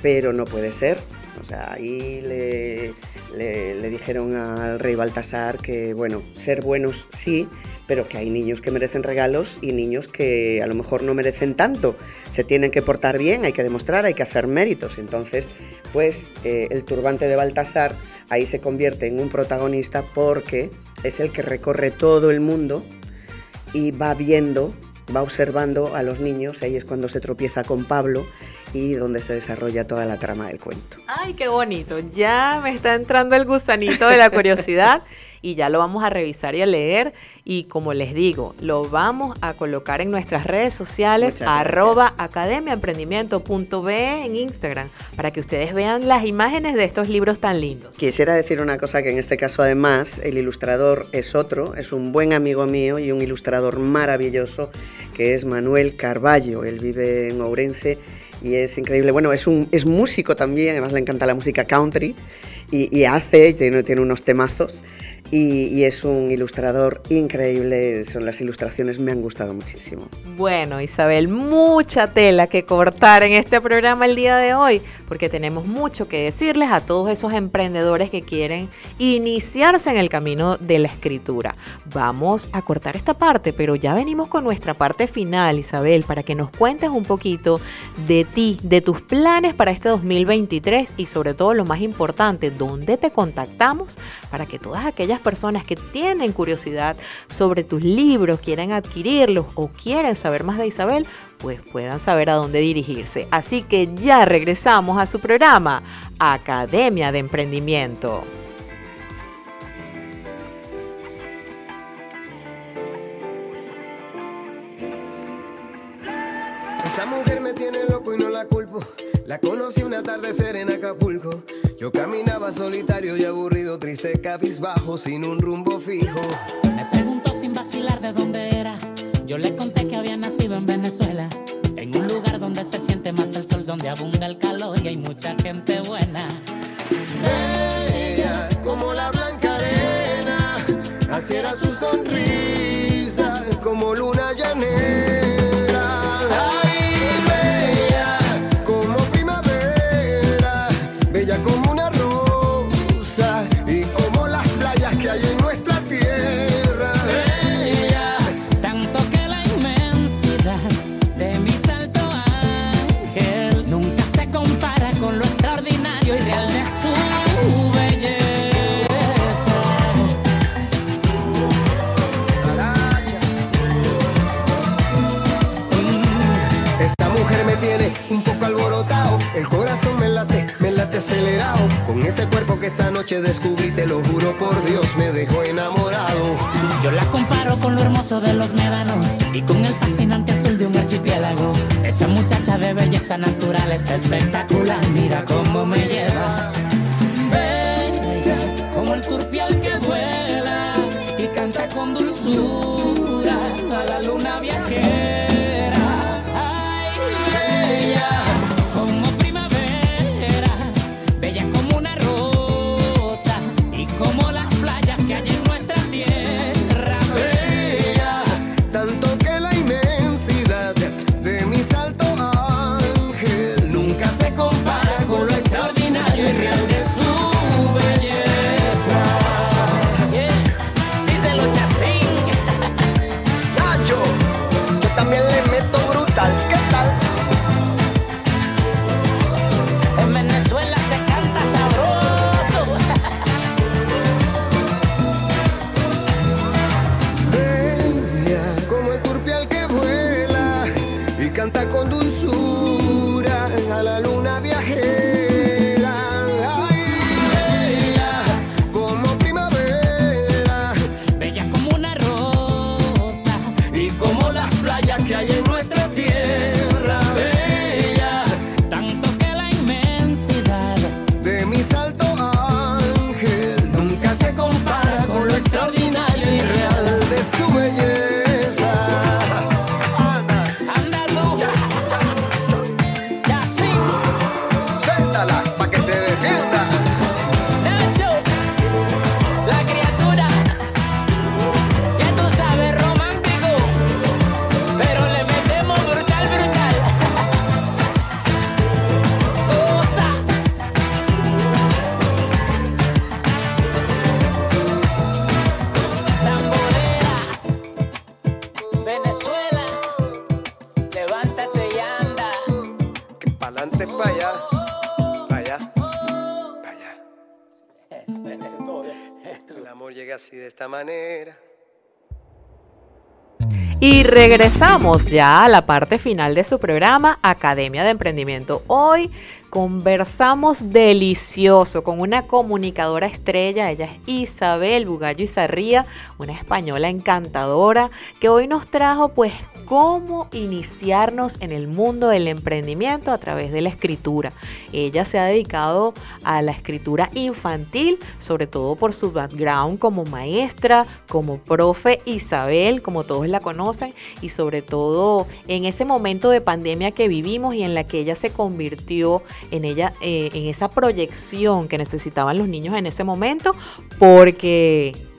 pero no puede ser. O sea, ahí le, le, dijeron al rey Baltasar que, bueno, ser buenos sí, pero que hay niños que merecen regalos y niños que a lo mejor no merecen tanto. Se tienen que portar bien, hay que demostrar, hay que hacer méritos. Entonces, pues eh, el turbante de Baltasar ahí se convierte en un protagonista porque es el que recorre todo el mundo y va viendo va observando a los niños, ahí es cuando se tropieza con Pablo y donde se desarrolla toda la trama del cuento. Ay, qué bonito, ya me está entrando el gusanito de la curiosidad y ya lo vamos a revisar y a leer y como les digo, lo vamos a colocar en nuestras redes sociales arroba academiaemprendimiento.be en Instagram para que ustedes vean las imágenes de estos libros tan lindos. Quisiera decir una cosa que en este caso además el ilustrador es otro, es un buen amigo mío y un ilustrador maravilloso que es Manuel Carballo, él vive en Ourense y es increíble. Bueno, es, un, es músico también, además le encanta la música country y, hace, tiene, tiene unos temazos y, es un ilustrador increíble, son las ilustraciones me han gustado muchísimo. Bueno, Isabel, mucha tela que cortar en este programa el día de hoy, porque tenemos mucho que decirles a todos esos emprendedores que quieren iniciarse en el camino de la escritura. Vamos a cortar esta parte, pero ya venimos con nuestra parte final, Isabel, para que nos cuentes un poquito de ti, de tus planes para este 2023 y sobre todo lo más importante, dónde te contactamos para que todas aquellas personas que tienen curiosidad sobre tus libros, quieren adquirirlos o quieren saber más de Isabel, pues puedan saber a dónde dirigirse. Así que ya regresamos a su programa, Academia de Emprendimiento. La conocí un atardecer en Acapulco. Yo caminaba solitario y aburrido, triste, cabizbajo, sin un rumbo fijo. Me preguntó sin vacilar de dónde era. Yo le conté que había nacido en Venezuela. En un lugar donde se siente más el sol, donde abunda el calor y hay mucha gente buena. Ella, como la blanca arena, así era su sonrisa, como luna acelerado. Con ese cuerpo que esa noche descubrí, te lo juro por Dios, me dejó enamorado. Yo la comparo con lo hermoso de los médanos y con el fascinante azul de un archipiélago. Esa muchacha de belleza natural está espectacular, mira cómo me lleva. Bella, como el turpial que vuela y canta con dulzura regresamos ya a la parte final de su programa Academia de Emprendimiento. Hoy conversamos delicioso con una comunicadora estrella, ella es Isabel Bugallo Izarría, una española encantadora que hoy nos trajo pues cómo iniciarnos en el mundo del emprendimiento a través de la escritura. Ella se ha dedicado a la escritura infantil, sobre todo por su background como maestra, como profe Isabel, como todos la conocen, y sobre todo en ese momento de pandemia que vivimos y en la que ella se convirtió en ella, eh, en esa proyección que necesitaban los niños en ese momento, porque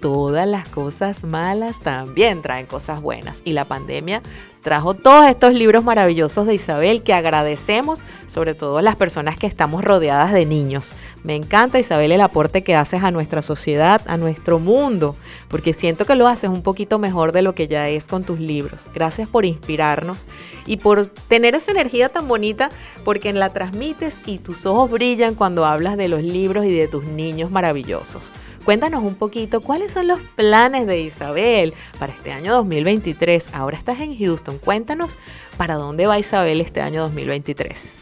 todas las cosas malas también traen cosas buenas. Y la pandemia trajo todos estos libros maravillosos de Isabel que agradecemos, sobre todo las personas que estamos rodeadas de niños. Me encanta Isabel el aporte que haces a nuestra sociedad, a nuestro mundo, porque siento que lo haces un poquito mejor de lo que ya es con tus libros. Gracias por inspirarnos y por tener esa energía tan bonita, porque la transmites y tus ojos brillan cuando hablas de los libros y de tus niños maravillosos. Cuéntanos un poquito cuáles son los planes de Isabel para este año 2023. Ahora estás en Houston. Cuéntanos para dónde va Isabel este año 2023.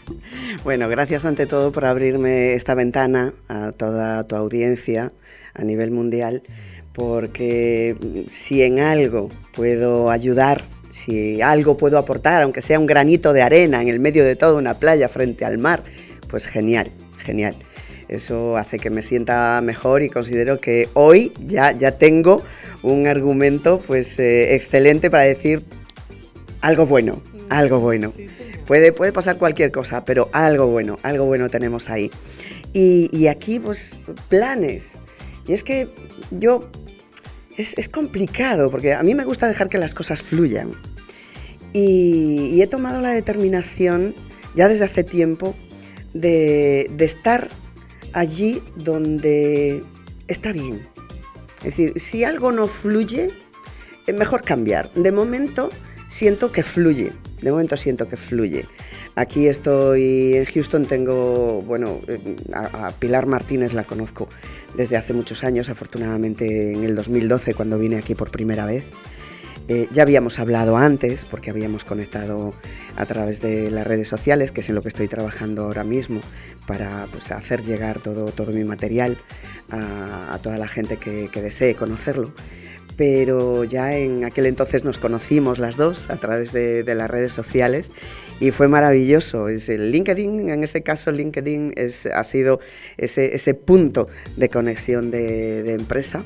Bueno, gracias ante todo por abrirme esta ventana a toda tu audiencia a nivel mundial, porque si en algo puedo ayudar, si algo puedo aportar, aunque sea un granito de arena en el medio de toda una playa frente al mar, pues genial, genial. Eso hace que me sienta mejor y considero que hoy ya, ya tengo un argumento pues eh, excelente para decir algo bueno, algo bueno. Puede, puede pasar cualquier cosa, pero algo bueno, algo bueno tenemos ahí. Y, y aquí, pues, planes. Y es que yo, es, es, complicado, porque a mí me gusta dejar que las cosas fluyan. Y, y he tomado la determinación, ya desde hace tiempo, de, de estar allí donde está bien. Es decir, si algo no fluye, es mejor cambiar. De momento siento que fluye. De momento siento que fluye. Aquí estoy en Houston, tengo, bueno, a, a, Pilar Martínez la conozco desde hace muchos años, afortunadamente en el 2012 cuando vine aquí por primera vez. Eh, ya habíamos hablado antes porque habíamos conectado a través de las redes sociales, que es en lo que estoy trabajando ahora mismo, para pues, hacer llegar todo, todo mi material a, a toda la gente que, que desee conocerlo pero ya en aquel entonces nos conocimos las dos a través de, de, las redes sociales y fue maravilloso. Es el LinkedIn, en ese caso LinkedIn es, ha sido ese, ese, punto de conexión de, de empresa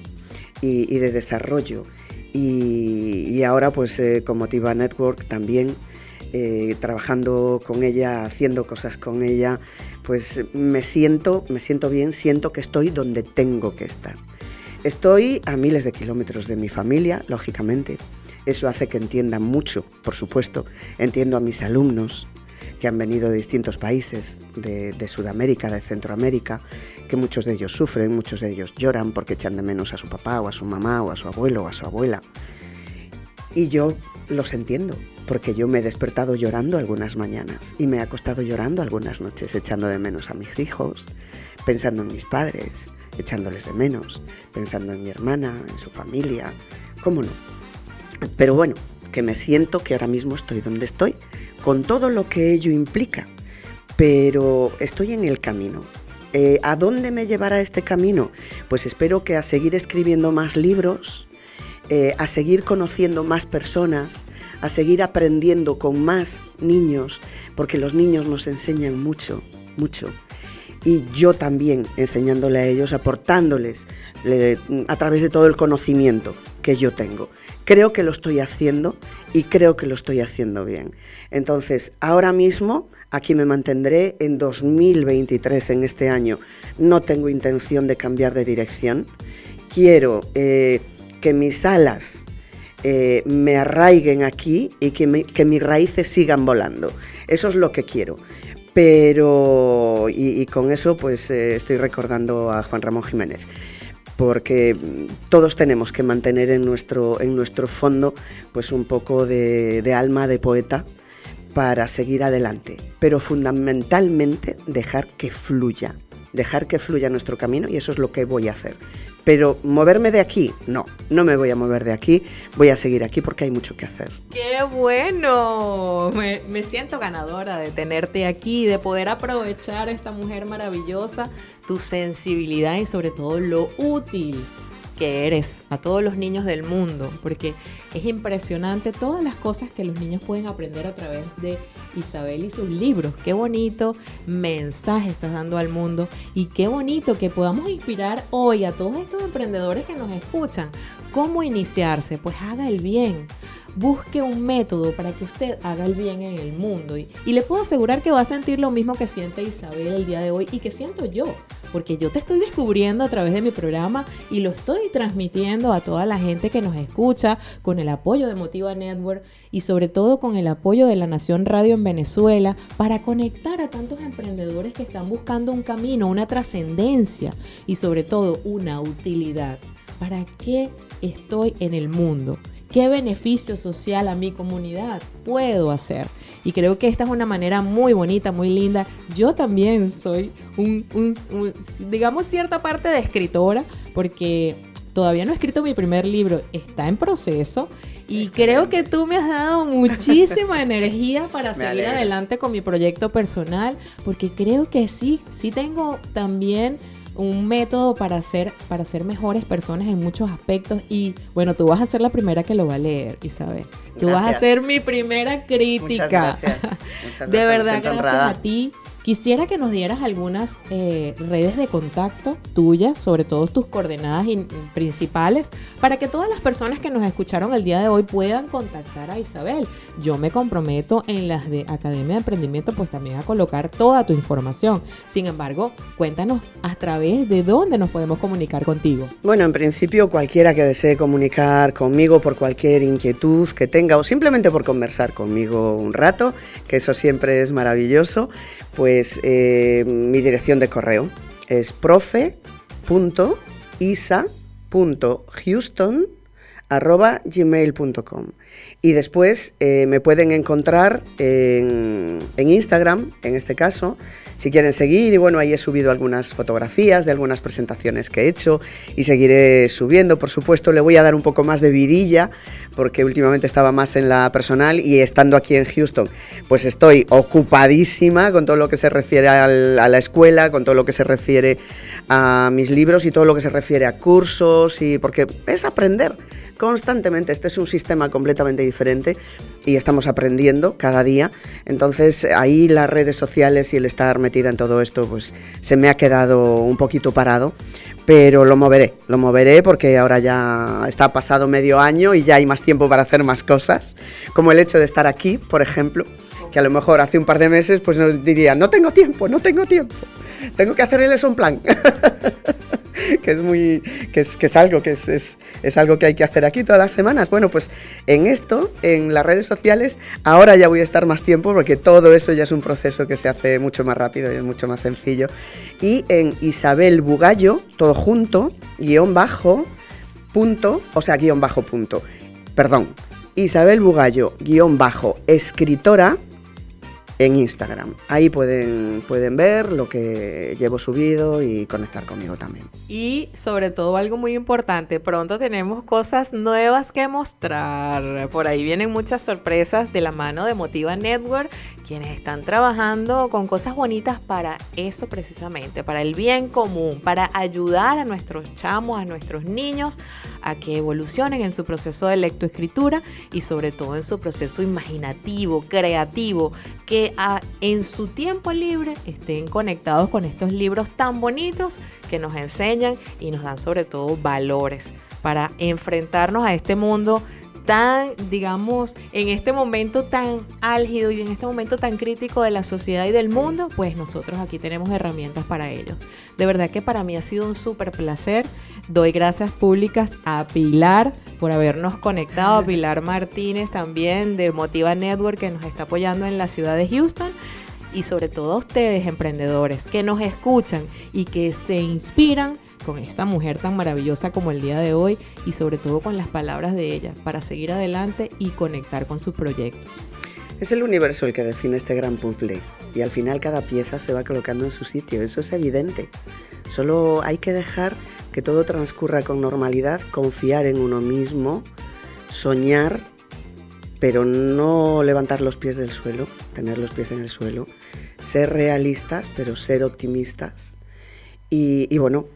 y, y, de desarrollo. Y, ahora pues eh, con Motiva Network también. Eh, trabajando con ella, haciendo cosas con ella, pues me siento, me siento bien, siento que estoy donde tengo que estar. Estoy a miles de kilómetros de mi familia, lógicamente. Eso hace que entienda mucho, por supuesto. Entiendo a mis alumnos que han venido de distintos países, de, Sudamérica, de Centroamérica, que muchos de ellos sufren, muchos de ellos lloran porque echan de menos a su papá o a su mamá o a su abuelo o a su abuela. Y yo los entiendo, porque yo me he despertado llorando algunas mañanas y me he acostado llorando algunas noches, echando de menos a mis hijos, pensando en mis padres, echándoles de menos, pensando en mi hermana, en su familia, cómo no. Pero bueno, que me siento que ahora mismo estoy donde estoy con todo lo que ello implica, pero estoy en el camino. Eh, ¿A dónde me llevará este camino? Pues espero que a seguir escribiendo más libros, eh, a seguir conociendo más personas, a seguir aprendiendo con más niños, porque los niños nos enseñan mucho, mucho. Y yo también enseñándole a ellos, aportándoles a través de todo el conocimiento que yo tengo. Creo que lo estoy haciendo y creo que lo estoy haciendo bien. Entonces, ahora mismo aquí me mantendré en 2023, en este año. No tengo intención de cambiar de dirección. Quiero eh, que mis alas eh, me arraiguen aquí y que, que, mis raíces sigan volando. Eso es lo que quiero. Pero, y, con eso pues eh, estoy recordando a Juan Ramón Jiménez porque todos tenemos que mantener en nuestro, en nuestro fondo pues un poco de, de alma de poeta para seguir adelante, pero fundamentalmente dejar que fluya, dejar que fluya nuestro camino y eso es lo que voy a hacer. Pero moverme de aquí, no, no me voy a mover de aquí, voy a seguir aquí porque hay mucho que hacer. ¡Qué bueno! Me, me siento ganadora de tenerte aquí, de poder aprovechar esta mujer maravillosa, tu sensibilidad y sobre todo lo útil que eres a todos los niños del mundo, porque es impresionante todas las cosas que los niños pueden aprender a través de Isabel y sus libros. Qué bonito mensaje estás dando al mundo y qué bonito que podamos inspirar hoy a todos estos emprendedores que nos escuchan. ¿Cómo iniciarse? Pues haga el bien busque un método para que usted haga el bien en el mundo. Y, le puedo asegurar que va a sentir lo mismo que siente Isabel el día de hoy y que siento yo, porque yo te estoy descubriendo a través de mi programa y lo estoy transmitiendo a toda la gente que nos escucha con el apoyo de Motiva Network y sobre todo con el apoyo de la Nación Radio en Venezuela para conectar a tantos emprendedores que están buscando un camino, una trascendencia y sobre todo una utilidad. ¿Para qué estoy en el mundo? ¿Qué beneficio social a mi comunidad puedo hacer? Y creo que esta es una manera muy bonita, muy linda. Yo también soy un, digamos, cierta parte de escritora, porque todavía no he escrito mi primer libro, está en proceso y creo que tú me has dado muchísima energía para seguir adelante con mi proyecto personal, porque creo que sí, sí tengo también un método para ser, para ser mejores personas en muchos aspectos. Y bueno, tú vas a ser la primera que lo va a leer, Isabel. Tú vas a ser mi primera crítica. de verdad, gracias a ti. Quisiera que nos dieras algunas eh, redes de contacto tuyas, sobre todo tus coordenadas principales, para que todas las personas que nos escucharon el día de hoy puedan contactar a Isabel. Yo me comprometo en las de Academia de Emprendimiento, pues también a colocar toda tu información. Sin embargo, cuéntanos a través de dónde nos podemos comunicar contigo. Bueno, en principio cualquiera que desee comunicar conmigo por cualquier inquietud que tenga o simplemente por conversar conmigo un rato, que eso siempre es maravilloso, pues pues eh, mi dirección de correo es profe.isa.houston.gmail.com y después eh, me pueden encontrar en, Instagram, en este caso, si quieren seguir. Y bueno, ahí he subido algunas fotografías de algunas presentaciones que he hecho y seguiré subiendo. Por supuesto, le voy a dar un poco más de vidilla porque últimamente estaba más en la personal y estando aquí en Houston, pues estoy ocupadísima con todo lo que se refiere a la escuela, con todo lo que se refiere a mis libros y todo lo que se refiere a cursos y porque es aprender constantemente. Este es un sistema completamente diferente y estamos aprendiendo cada día. Entonces ahí las redes sociales y el estar metida en todo esto, pues se me ha quedado un poquito parado, pero lo moveré, lo moveré porque ahora ya está pasado medio año y ya hay más tiempo para hacer más cosas, como el hecho de estar aquí, por ejemplo que a lo mejor hace un par de meses pues nos diría, no tengo tiempo, no tengo tiempo, tengo que hacer el un plan. que es muy que es, que es algo que es, es, es, algo que hay que hacer aquí todas las semanas. Bueno, pues en esto, en las redes sociales, ahora ya voy a estar más tiempo porque todo eso ya es un proceso que se hace mucho más rápido y es mucho más sencillo. Y en Isabel Bugallo, todo junto, guion bajo, punto, o sea, guion bajo punto, perdón, Isabel Bugallo, guion bajo, escritora, en Instagram. Ahí pueden, pueden ver lo que llevo subido y conectar conmigo también. Y sobre todo algo muy importante, pronto tenemos cosas nuevas que mostrar. Por ahí vienen muchas sorpresas de la mano de Motiva Network, quienes están trabajando con cosas bonitas para eso precisamente, para el bien común, para ayudar a nuestros chamos, a nuestros niños a que evolucionen en su proceso de lectoescritura y sobre todo en su proceso imaginativo, creativo, que en su tiempo libre estén conectados con estos libros tan bonitos que nos enseñan y nos dan sobre todo valores para enfrentarnos a este mundo tan, digamos, en este momento tan álgido y en este momento tan crítico de la sociedad y del mundo, pues nosotros aquí tenemos herramientas para ellos. De verdad que para mí ha sido un súper placer. Doy gracias públicas a Pilar por habernos conectado, a Pilar Martínez también de Motiva Network que nos está apoyando en la ciudad de Houston y sobre todo a ustedes emprendedores que nos escuchan y que se inspiran con esta mujer tan maravillosa como el día de hoy y sobre todo con las palabras de ella para seguir adelante y conectar con sus proyectos. Es el universo el que define este gran puzzle y al final cada pieza se va colocando en su sitio, eso es evidente. Solo hay que dejar que todo transcurra con normalidad, confiar en uno mismo, soñar, pero no levantar los pies del suelo, tener los pies en el suelo, ser realistas, pero ser optimistas. Y, y bueno,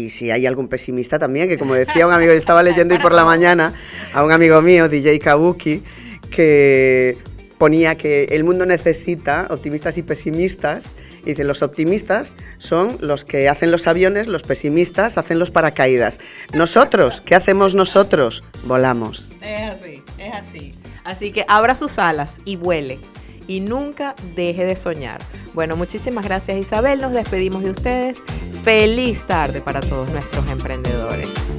y si hay algún pesimista también, que como decía un amigo, yo estaba leyendo hoy por la mañana a un amigo mío, DJ Kabuki, que ponía que el mundo necesita optimistas y pesimistas. Y dice, los optimistas son los que hacen los aviones, los pesimistas hacen los paracaídas. Nosotros, ¿qué hacemos nosotros? Volamos. Es así, es así. Así que abra sus alas y vuele y nunca deje de soñar. Bueno, muchísimas gracias Isabel, nos despedimos de ustedes. Feliz tarde para todos nuestros emprendedores.